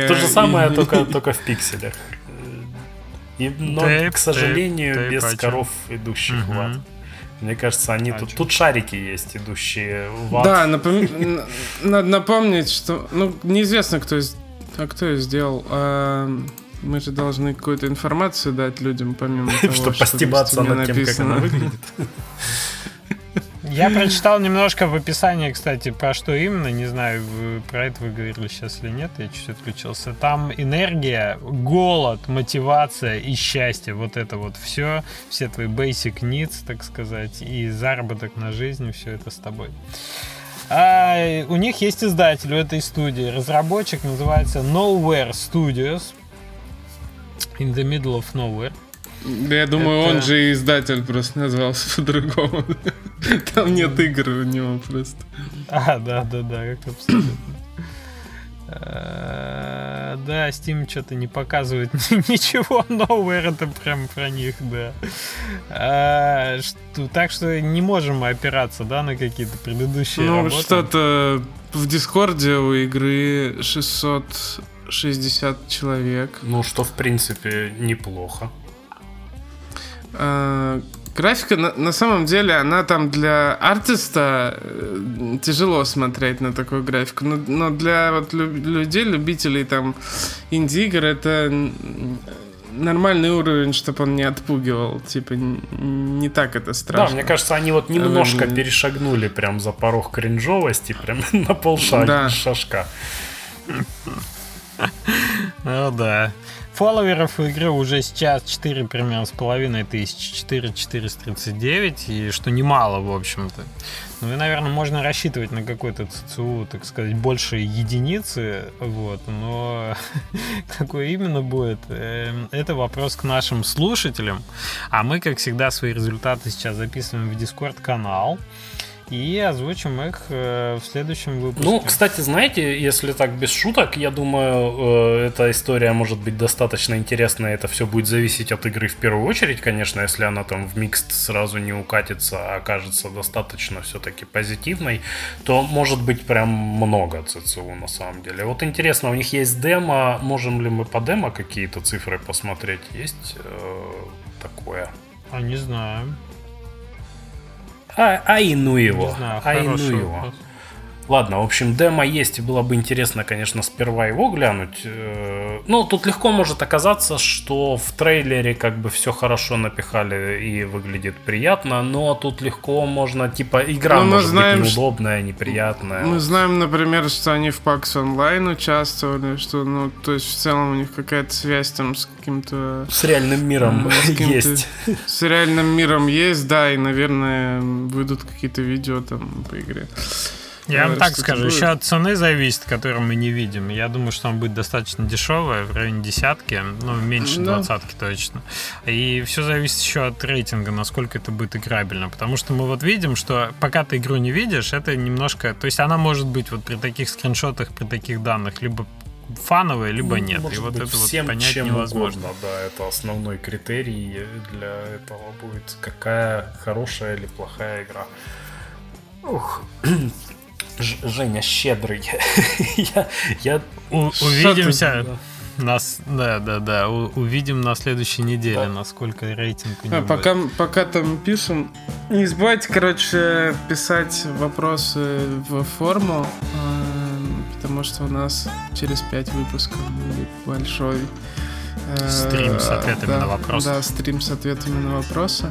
То же самое, только, только в пикселях. И, но, к сожалению, без а коров, идущих в ад. Мне кажется, они А тут... Тут шарики есть, идущие в ад. Да, напом- надо напомнить, что... Ну, неизвестно, кто, из- а кто сделал. А, мы же должны какую-то информацию дать людям, помимо того, Чтобы что постебаться над тем, как она написано. выглядит. Я прочитал немножко в описании, кстати, про что именно. Не знаю, вы про это вы говорили сейчас или нет. Я чуть отключился. Там энергия, голод, мотивация и счастье. Вот это вот все. Все твои basic needs, так сказать. И заработок на жизнь. Все это с тобой. А у них есть издатель у этой студии. Разработчик называется Nowhere Studios. In the middle of nowhere. Да я думаю, Это- он же издатель просто назвался по-другому. Там нет игр у него просто. А, да, да, да, как абсолютно. Э, Да, Steam что-то не показывает ничего нового, это прям про них, да. А, что- Так что не можем мы опираться, да, на какие-то предыдущие Ну, работы. что-то в Дискорде у игры 660 человек. Ну, что, в принципе, неплохо. А, Графика, на, на самом деле, она там для артиста э, тяжело смотреть на такую графику, но, но для вот лю- людей, любителей там инди-игр, это нормальный уровень, чтобы он не отпугивал. Типа, не так это страшно. Да, мне кажется, они вот немножко Эм, перешагнули прям за порог кринжовости, прям на полшага, Да. шажка. Ну да. Фолловеров у игры уже сейчас 4 примерно с половиной тысяч, 4 439, и что немало, в общем-то. Ну и, наверное, можно рассчитывать на какой-то ЦЦУ, так сказать, больше единицы, вот, но какой именно будет, эм, это вопрос к нашим слушателям. А мы, как всегда, свои результаты сейчас записываем в Дискорд-канал и озвучим их э, в следующем выпуске. Ну, кстати, знаете, если так без шуток, я думаю, э, эта история может быть достаточно интересная. Это все будет зависеть от игры в первую очередь, конечно, если она там в микст сразу не укатится, а окажется достаточно все-таки позитивной, то может быть прям много ЦЦУ на самом деле. Вот интересно, у них есть демо, можем ли мы по демо какие-то цифры посмотреть? Есть э, такое? А, не знаю. А, а и ну его. Не знаю, а и ну хороший его. вопрос. Ладно, в общем, демо есть, и было бы интересно, конечно, сперва его глянуть. Э, Ну, тут легко может оказаться, что в трейлере как бы все хорошо напихали и выглядит приятно, но тут легко можно, типа, игра Ну, может знаем, быть неудобная, неприятная. Мы знаем, например, что они в PAX Online участвовали, что, ну, то есть в целом у них какая-то связь там с каким-то... С реальным миром с есть. С реальным миром есть, да, и, наверное, выйдут какие-то видео там по игре. Я вам Э, так скажу, будет. еще от цены зависит, которую мы не видим. Я думаю, что он будет достаточно дешевый, в районе десятки, ну, меньше Да. двадцатки точно. И все зависит еще от рейтинга, насколько это будет играбельно. Потому что мы вот видим, что пока ты игру не видишь, это немножко... То есть она может быть вот при таких скриншотах, при таких данных, либо фановая, либо Ну, нет. может И вот быть, это вот всем понять чем невозможно. угодно, да, это основной критерий для этого будет, какая хорошая или плохая игра. Ух. Ж- Женя щедрый. я, я У- увидимся. Нас, да, да, да. у- увидим на следующей неделе, Да. насколько рейтинг у него А, будет. пока, пока там пишем, не забывайте, короче, писать вопросы в форму, эм, потому что у нас через пять выпусков будет большой э, Стрим с ответами да, на вопросы. Да, стрим с ответами на вопросы.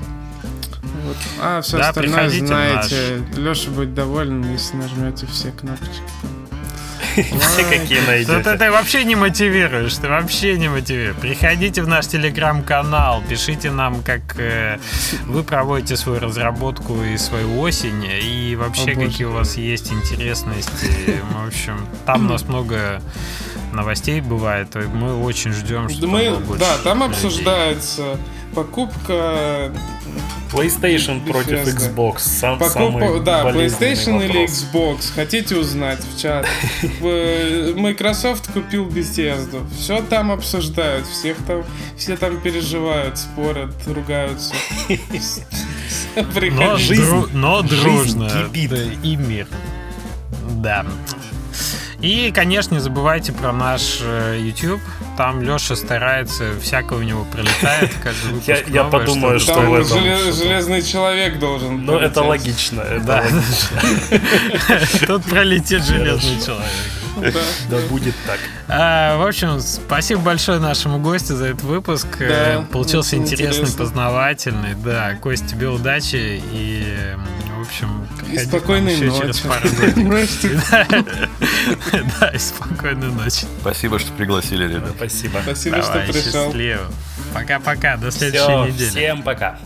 Вот. А все Да, остальное знаете. Леша будет доволен, если нажмете все кнопочки. Все какие ты, найдете. ты вообще не мотивируешь, ты вообще не мотивируешь. Приходите в наш телеграм-канал, пишите нам, как э, вы проводите свою разработку и свою осень, и вообще О, какие у вас есть интересности. В общем, там у нас много новостей бывает, и мы очень ждем, что Мы, да, там людей. обсуждается покупка PlayStation против. Xbox. Сам, Покупка, самый да, PlayStation или вопрос. Xbox. Хотите узнать в чат? Microsoft купил Bethesda. Все там обсуждают. Всех там, все там переживают, спорят, ругаются. Но, дру- но жизнь дружно. кипит. да, И мир. Да. И, конечно, не забывайте про наш э, YouTube. Там Леша старается, всякое у него прилетает. Я- подумаю, что в этом железный человек должен. Ну, это логично. Это Да. логично. Тут пролетит железный человек. Да. Будет так. А, в общем, спасибо большое нашему гостю за этот выпуск. Э, Получился интересный, познавательный. Да, Кость, тебе удачи и, в общем, И спокойной ночи. Да, и спокойной ночи. Спасибо, что пригласили, ребят. Спасибо. Спасибо, что пришел. счастливо. Пока-пока, до следующей недели. всем пока.